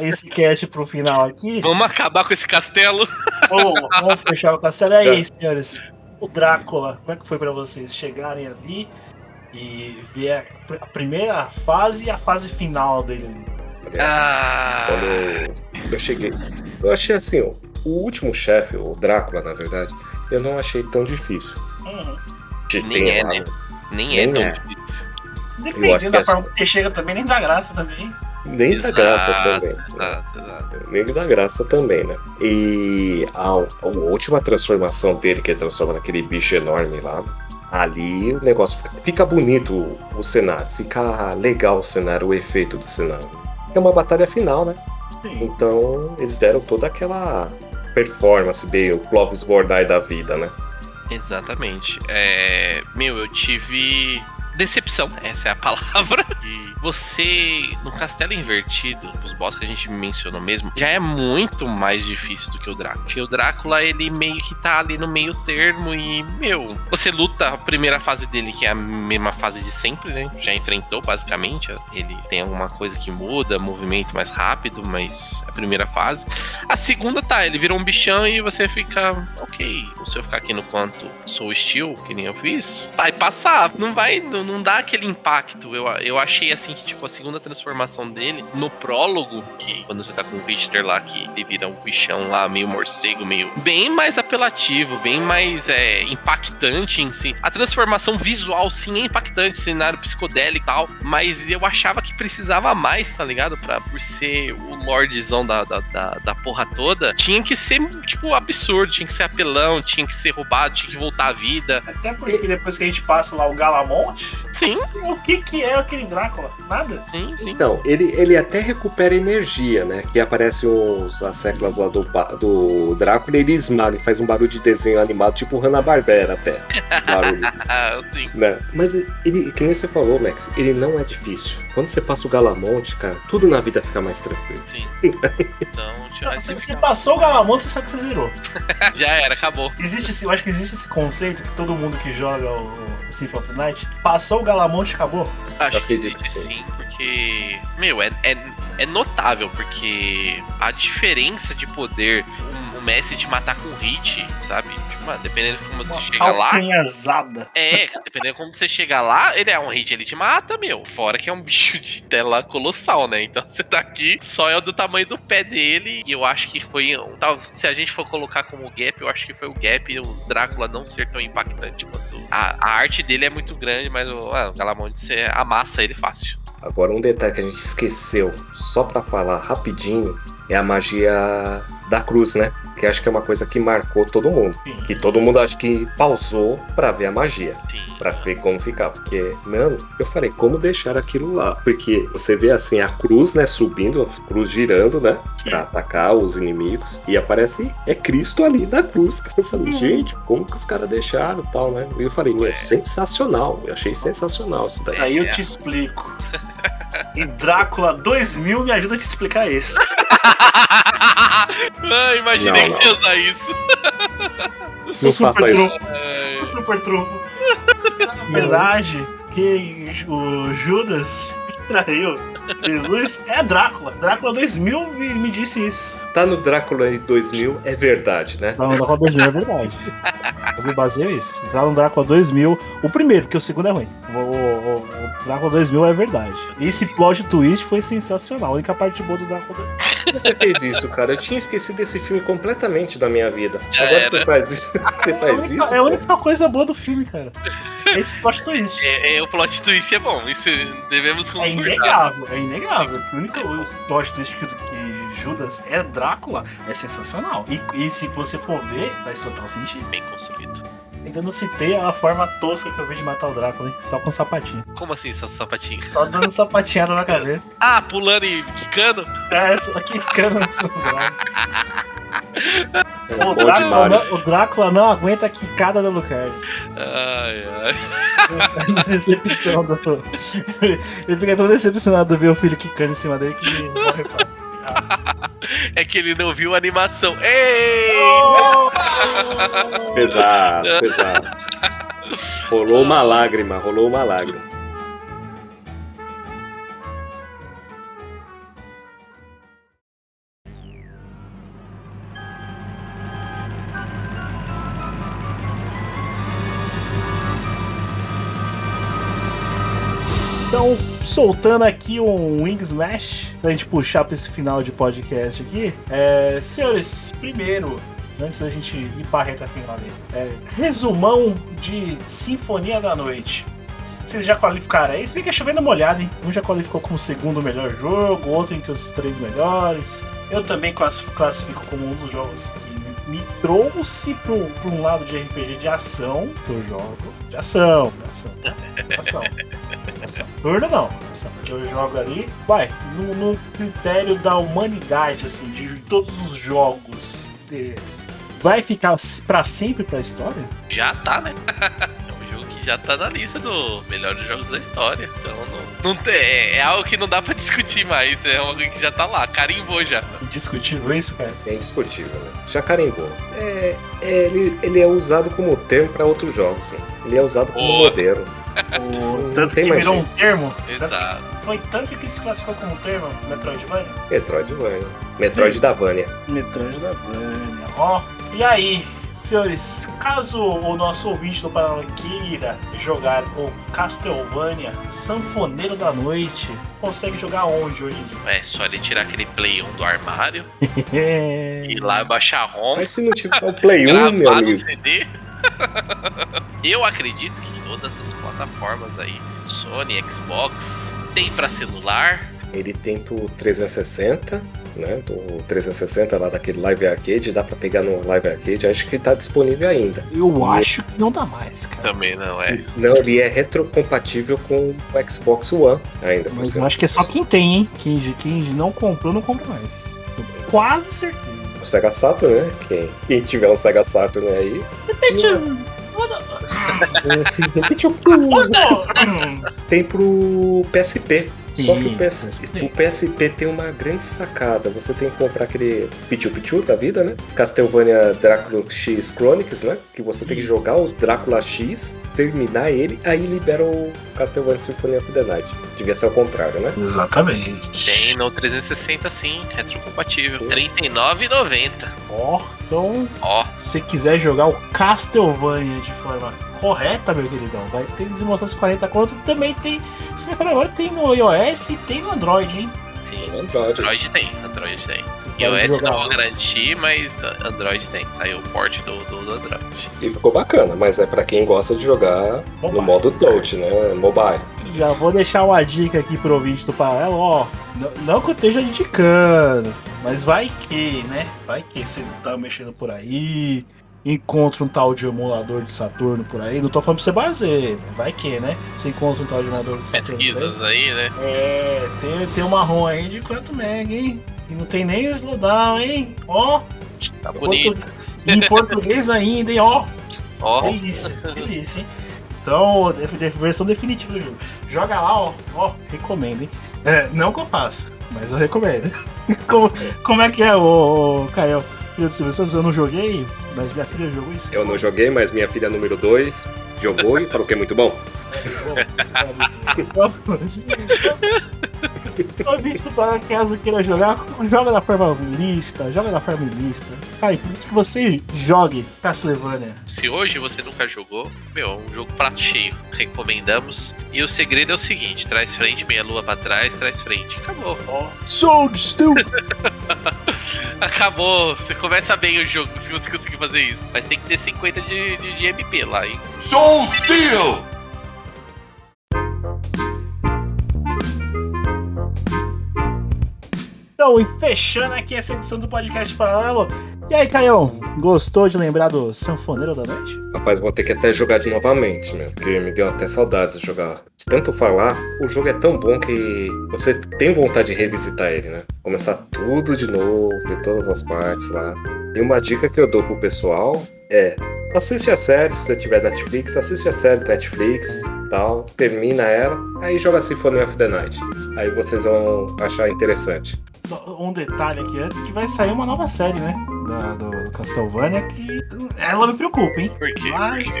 esse cast pro final aqui. Vamos acabar com esse castelo. Vamos, vamos fechar o castelo. Aí, senhores, o Drácula, como é que foi pra vocês chegarem ali e ver a, pr- a primeira fase e a fase final dele ali? Ah, Quando eu cheguei. Eu achei assim, ó, o último chefe, o Drácula, na verdade, eu não achei tão difícil. Uhum. Nem é, né? nem é Nem tão é. difícil. Eu acho Dependendo que da forma que você chega também, nem dá graça também. Nem da Exato, graça também. né? Exato, exato. Nem da graça também, né? E a, a última transformação dele, que ele transforma naquele bicho enorme lá, ali o negócio fica, fica bonito o, o cenário, fica legal o cenário, o efeito do cenário. É uma batalha final, né? Sim. Então eles deram toda aquela performance bem, o Clovis Bordai da vida, né? Exatamente. É, meu, eu tive decepção, essa é a <laughs> palavra. E você, no Castelo Invertido, os boss que a gente mencionou mesmo, já é muito mais difícil do que o Drácula. Porque o Drácula, ele meio que tá ali no meio termo e, meu, você luta a primeira fase dele, que é a mesma fase de sempre, né? Já enfrentou, basicamente. Ele tem alguma coisa que muda, movimento mais rápido, mas é a primeira fase. A segunda tá, ele vira um bichão e você fica, ok, se eu ficar aqui no quanto sou steel, que nem eu fiz, vai passar, não vai, não, não dá aquele impacto. Eu, eu achei assim que, tipo, a segunda transformação dele, no prólogo, que quando você tá com o Richter lá, que ele vira um bichão lá, meio morcego, meio. bem mais apelativo, bem mais é, impactante em si. A transformação visual, sim, é impactante, cenário psicodélico e tal, mas eu achava que precisava mais, tá ligado? Pra, por ser o lordzão da, da, da, da porra toda, tinha que ser, tipo, absurdo, tinha que ser apelão, tinha que ser roubado, tinha que voltar à vida. Até porque depois que a gente passa lá o Galamonte, Sim, o que, que é aquele Drácula? Nada. sim, sim. Então, ele, ele até recupera energia, né? Que aparecem os, as séculas lá do, do Drácula e ele esmaga, ele faz um barulho de desenho animado, tipo Hanna-Barbera até. <laughs> Barulho. Ah, sim. né? Mas ele, que nem você falou, Max, ele não é difícil. Quando você passa o Galamonte, cara, tudo na vida fica mais tranquilo. Sim. <laughs> Então, tinha Você, você passou o Galamonte, você sabe que você zerou. <laughs> já era, acabou. Existe eu acho que existe esse conceito que todo mundo que joga o, Symphony of the Night passou o Galamonte acabou. Acho que que sim. porque, meu, é, é, é notável, porque a diferença de poder, o, Messi de matar com hit, sabe? Mano, dependendo de como você chega lá. Alcanhazada. É, dependendo de como você chega lá, ele é um hit, ele te mata, meu. Fora que é um bicho de tela colossal, né? Então <laughs> você tá aqui, só é do tamanho do pé dele. E eu acho que foi. um- Tal, se a gente for colocar como gap, eu acho que foi o gap e o Drácula não ser tão impactante quanto. A, a arte dele é muito grande, mas o, ah, Galamond você amassa ele fácil. Agora, um detalhe que a gente esqueceu, só pra falar rapidinho, é a magia da cruz, né? Que acho que é uma coisa que marcou todo mundo. Sim. Que todo mundo acho que pausou pra ver a magia. Pra ver como ficava. Porque, mano, eu falei, como deixar aquilo lá? Porque você vê assim a cruz, né, subindo, a cruz girando, né? Pra atacar os inimigos. E aparece, é Cristo ali na cruz. <laughs> Eu falei, gente, como que os caras deixaram e tal, né? E eu falei, meu, É. sensacional. Eu achei sensacional isso daí. Aí eu É. te explico. <laughs> E Drácula 2000 me ajuda a te explicar isso. <laughs> ah, imaginei Não, que você ia usar isso. Não super faça isso. trunfo. Ai, O super trunfo. Na verdade, quem o Judas traiu Jesus é Drácula. Drácula 2000 me, me disse isso. Tá no Drácula em 2000, é verdade, né? Tá no Drácula 2000 é verdade. Eu me baseio isso. Tá no Drácula 2000, o primeiro, porque o segundo é ruim. O, o- o Drácula 2000 é verdade. Esse plot twist foi sensacional. A única parte boa do Drácula. Você fez isso, cara. Eu tinha esquecido desse filme completamente da minha vida. Já Agora era. você faz isso. <laughs> Você É a faz única, isso. é a única coisa boa do filme, cara. Esse plot twist. É, é, o plot twist é bom, isso devemos É concordar. inegável, é inegável. O único o plot twist que, que Judas é Drácula é sensacional. E, e se você for ver, faz total sentido. Bem construído. Ainda não citei a forma tosca que eu vi de matar o Drácula, hein? Só com sapatinho. Como assim, seus sapatinhos? Só dando sapateada na cabeça. <laughs> Ah, pulando e quicando? É, só que cana no seu. É O Drácula, não, o Drácula não aguenta a quicada da Lucard. Ai, ai. Decepção do. Ele fica tão decepcionado de ver o filho quicando em cima dele que morre fácil. <laughs> É que ele não viu a animação. Ei! Pesado, pesado. Rolou uma lágrima, rolou uma lágrima. Então, soltando aqui um Wing Smash, pra gente puxar pra esse final de podcast aqui. É, senhores, primeiro, antes da gente ir pra reta final ali, é, resumão de Sinfonia da Noite. Vocês já qualificaram aí? Se bem que é chovendo molhado, hein? Um já qualificou como segundo melhor jogo, outro entre os três melhores. Eu também classi- classifico como um dos jogos que me trouxe pra um lado de RPG de ação que eu jogo. De ação, de ação. De ação. Ação. Turno não, ação. Eu jogo ali, vai, no, no critério da humanidade, assim, de todos os jogos. é, vai ficar pra sempre pra história? Já tá, né? <laughs> É um jogo que já tá na lista do melhores jogos da história. Então não, não tem, é, é algo que não dá pra <laughs> discutir mais. É algo que já tá lá, carimbou já. Indiscutível isso, cara. É indiscutível, né? Já carimbou. É, é, ele, ele é usado como termo pra outros jogos. né? Ele é usado como Boa. modelo. O, tanto tem que virou jeito. um termo. Exato. foi tanto que se classificou como termo Metroidvania. Metroidvania. Metroid da Vânia. Metroidvania. Ó, e aí, senhores, caso o nosso ouvinte do Paraná queira jogar o Castlevania Sanfoneiro da Noite, consegue jogar onde hoje em dia? É só ele tirar aquele Play 1 do armário, ir <laughs> lá e baixar a ROM, Mas se não tiver o Play 1, meu amigo. CD. <laughs> Eu acredito que todas as plataformas aí, Sony, Xbox, tem pra celular. Ele tem pro 360, né? Do 360 lá daquele Live Arcade, dá pra pegar no Live Arcade, acho que tá disponível ainda. Eu acho que não dá mais, cara. Também não é. Não, ele é retrocompatível com o Xbox One ainda. Mas eu acho que é só quem tem, hein? Quem, quem não comprou, não compra mais. Tenho quase certeza. O Sega Saturn, né? Quem, quem tiver um Sega Saturn aí. <laughs> Tem pro PSP. Só que o, PS, PSP. o PSP tem uma grande sacada. Você tem que comprar aquele Pichu Pichu da vida, né? Castlevania Drácula X Chronicles, né? Que você tem que jogar o Drácula X, terminar ele, aí libera o Castlevania Symphony of the Night. Devia ser o contrário, né? Exatamente. Tem no 360 sim, retrocompatível. R$ 39,90. Ó, então Ó, se você quiser jogar o Castlevania de forma correta, meu queridão, vai ter demonstrações 40 conto. Também tem, se não for agora, tem no iOS e tem no Android, hein? Sim, Android. Android tem, Android tem. Você iOS jogar não vou garantir, mas Android tem. Saiu o port do, do, do Android. E ficou bacana, mas é pra quem gosta de jogar Mobile. no modo touch, né? Mobile. Já vou deixar uma dica aqui pro ouvinte do Paralelo, ó. Não, não que eu esteja indicando, mas vai que, né? Vai que você tá mexendo por aí, encontra um tal de emulador de Saturno por aí. Não tô falando pra você basear, vai que, né? Você encontra um tal de emulador de Saturno. Pesquisas aí, né? É, tem, tem uma ROM aí de quanto mega, hein? E não tem nem o slowdown, hein? Ó, Tá bonito. e em <laughs> português ainda, hein? Ó, Ó, delícia, delícia, hein? Então, versão definitiva do jogo. Joga lá, ó, ó, recomendo, hein? É, não que eu faça, mas eu recomendo. <laughs> como, como é que é, ô, ô Caio? Filho de Silvio Santos, eu não joguei, mas minha filha jogou isso. Eu não joguei, mas minha filha número 2 jogou e falou que é muito bom. Ô, bicho, para caso queira jogar, joga da forma lícita, joga da forma ilícita. Cara, por que você jogue Castlevania. se hoje você nunca jogou, meu, é um jogo prato cheio. Recomendamos. E o segredo é o seguinte: traz frente, meia lua pra trás, traz frente. Acabou. Soul Steel! <laughs> Acabou. Você começa bem o jogo se você conseguir fazer isso. Mas tem que ter 50 de, de, de MP lá, hein? Então, e fechando aqui essa edição do podcast paralelo. E aí, Caião, gostou de lembrar do Sanfoneiro da Noite? Rapaz, vou ter que até jogar de novamente, né? Porque me deu até saudades de jogar. De tanto falar, o jogo é tão bom que você tem vontade de revisitar ele, né? Começar tudo de novo, ver todas as partes lá. E uma dica que eu dou pro pessoal é assiste a série, se você tiver Netflix, assiste a série do Netflix, tal, termina ela, aí joga Symphony of the Night. Aí vocês vão achar interessante. Só um detalhe aqui antes, que vai sair uma nova série, né? Da, do, do Castlevania, que ela me preocupa, hein? Por quê? Mas-?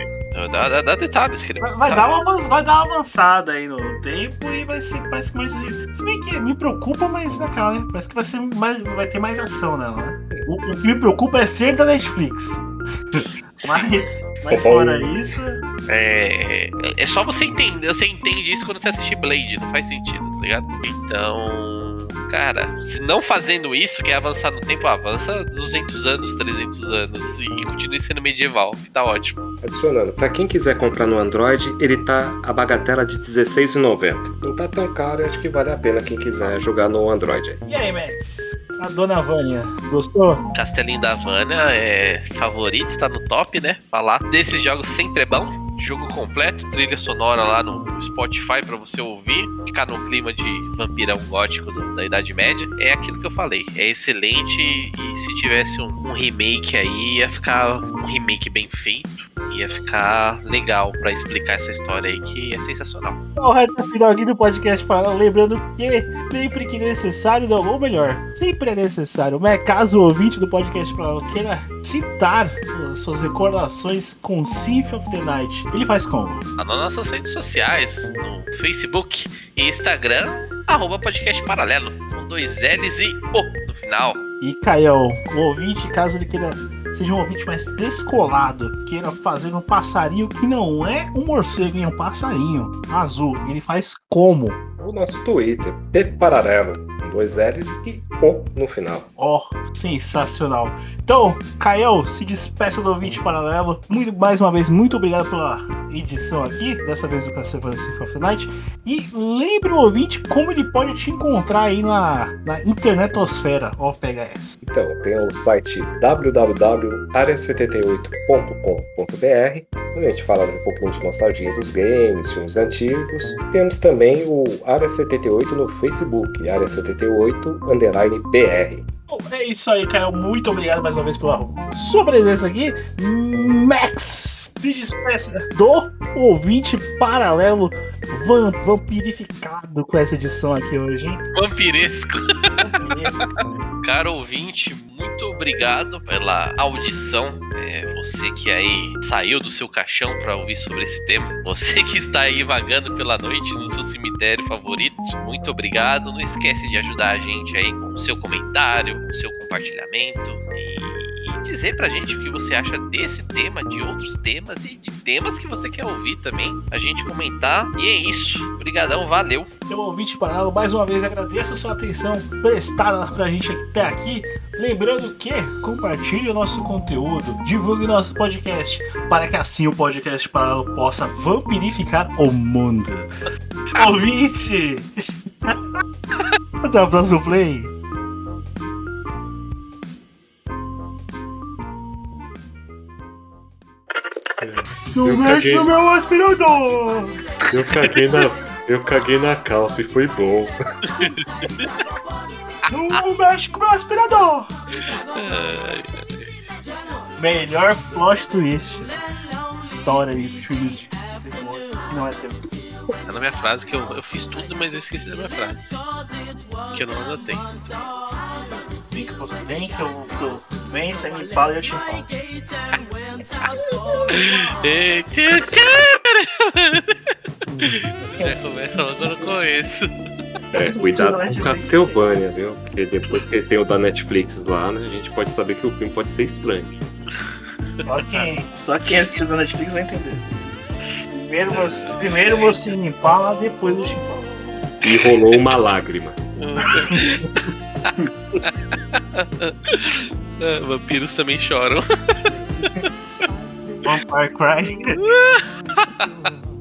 Dá, dá, dá detalhes, querido. Vai, vai dar uma, vai dar uma avançada aí no tempo e vai ser, parece que mais. Se bem que me preocupa, mas naquela, né? Parece que vai ser mais. Vai ter mais ação nela, né? O, o que me preocupa é ser da Netflix. <laughs> mas, mas fora isso. É, é só você entender, você entende isso quando você assistir Blade, não faz sentido, tá ligado? Então, cara, se não fazendo isso, quer avançar no tempo, avança 200 anos, 300 anos e continue sendo medieval, que tá ótimo. Adicionando, pra quem quiser comprar no Android, ele tá a bagatela de R$16,90. Não tá tão caro e acho que vale a pena quem quiser jogar no Android. E aí, Max? A dona Vânia, gostou? Castelinho da Havana é favorito, tá no top, né? Falar desses jogos sempre é bom. Jogo completo, trilha sonora lá no Spotify pra você ouvir, ficar no clima de vampirão gótico do- da Idade Média. É aquilo que eu falei, é excelente e se tivesse um, um remake aí, ia ficar um remake bem feito, ia ficar legal pra explicar essa história aí que é sensacional. O final aqui do podcast para lembrando que sempre que necessário, não, ou melhor, sempre é necessário, mas caso o ouvinte do podcast para queira citar as suas recordações com Symphony of the Night, ele faz como? Lá nas nossas redes sociais, no Facebook e Instagram, arroba podcast paralelo, com dois L's e O no final. E Caião, o ouvinte, caso ele queira seja um ouvinte mais descolado, queira fazer um passarinho que não é um morcego, é um passarinho azul, ele faz como? O nosso Twitter, P Paralelo, dois L's e O no final. Ó, sensacional. Então, Caio, se despeça do ouvinte paralelo. Muito, mais uma vez, muito obrigado pela edição aqui, dessa vez do Castlevania Symphony of the Night. E lembre o ouvinte como ele pode te encontrar aí na, na internetosfera. Ó, pega essa. Então, tem o site www.área78.com.br, onde a gente fala um pouquinho de nostalgia dos games, filmes antigos. Temos também o Área 78 no Facebook, Área 78 underline BR. Bom, é isso aí, Caio. Muito obrigado mais uma vez pela sua presença aqui. Max, se despeça do ouvinte paralelo vam- vampirificado com essa edição aqui hoje, hein? Vampiresco. <laughs> Caro ouvinte, muito obrigado pela audição. É, você que aí saiu do seu caixão para ouvir sobre esse tema. Você que está aí vagando pela noite no seu cemitério favorito. Muito obrigado. Não esquece de ajudar a gente aí com o seu comentário, com o seu compartilhamento. E e dizer pra gente o que você acha desse tema, de outros temas e de temas que você quer ouvir também. A gente comentar. E é isso. Obrigadão, valeu. Meu ouvinte parado, mais uma vez agradeço a sua atenção prestada pra gente até aqui. Lembrando que compartilhe o nosso conteúdo, divulgue nosso podcast, para que assim o podcast parado possa vampirificar o mundo. <laughs> ouvinte! <laughs> Até o próximo play. Não Eu mexe caguei. no meu aspirador! Eu caguei na, eu caguei na calça e foi bom. Não mexe com o meu aspirador! Melhor plot twist. História de filmes de terror não é terror. Essa não é a minha frase, que eu, eu fiz tudo, mas eu esqueci da minha frase. Que eu não anotei. Vem que você vem, que eu, que eu vem, você me fala e eu te falo. <laughs> É, começa logo no começo. É, cuidado com Castlevania, viu? Porque depois que tem o da Netflix lá, né, a gente pode saber que o filme pode ser estranho. Só quem, só quem assistiu da Netflix vai entender. Primeiro você, primeiro você me fala, depois eu te falo. E rolou uma lágrima. <laughs> <laughs> Vampiros também choram. Vampire Cry. <laughs>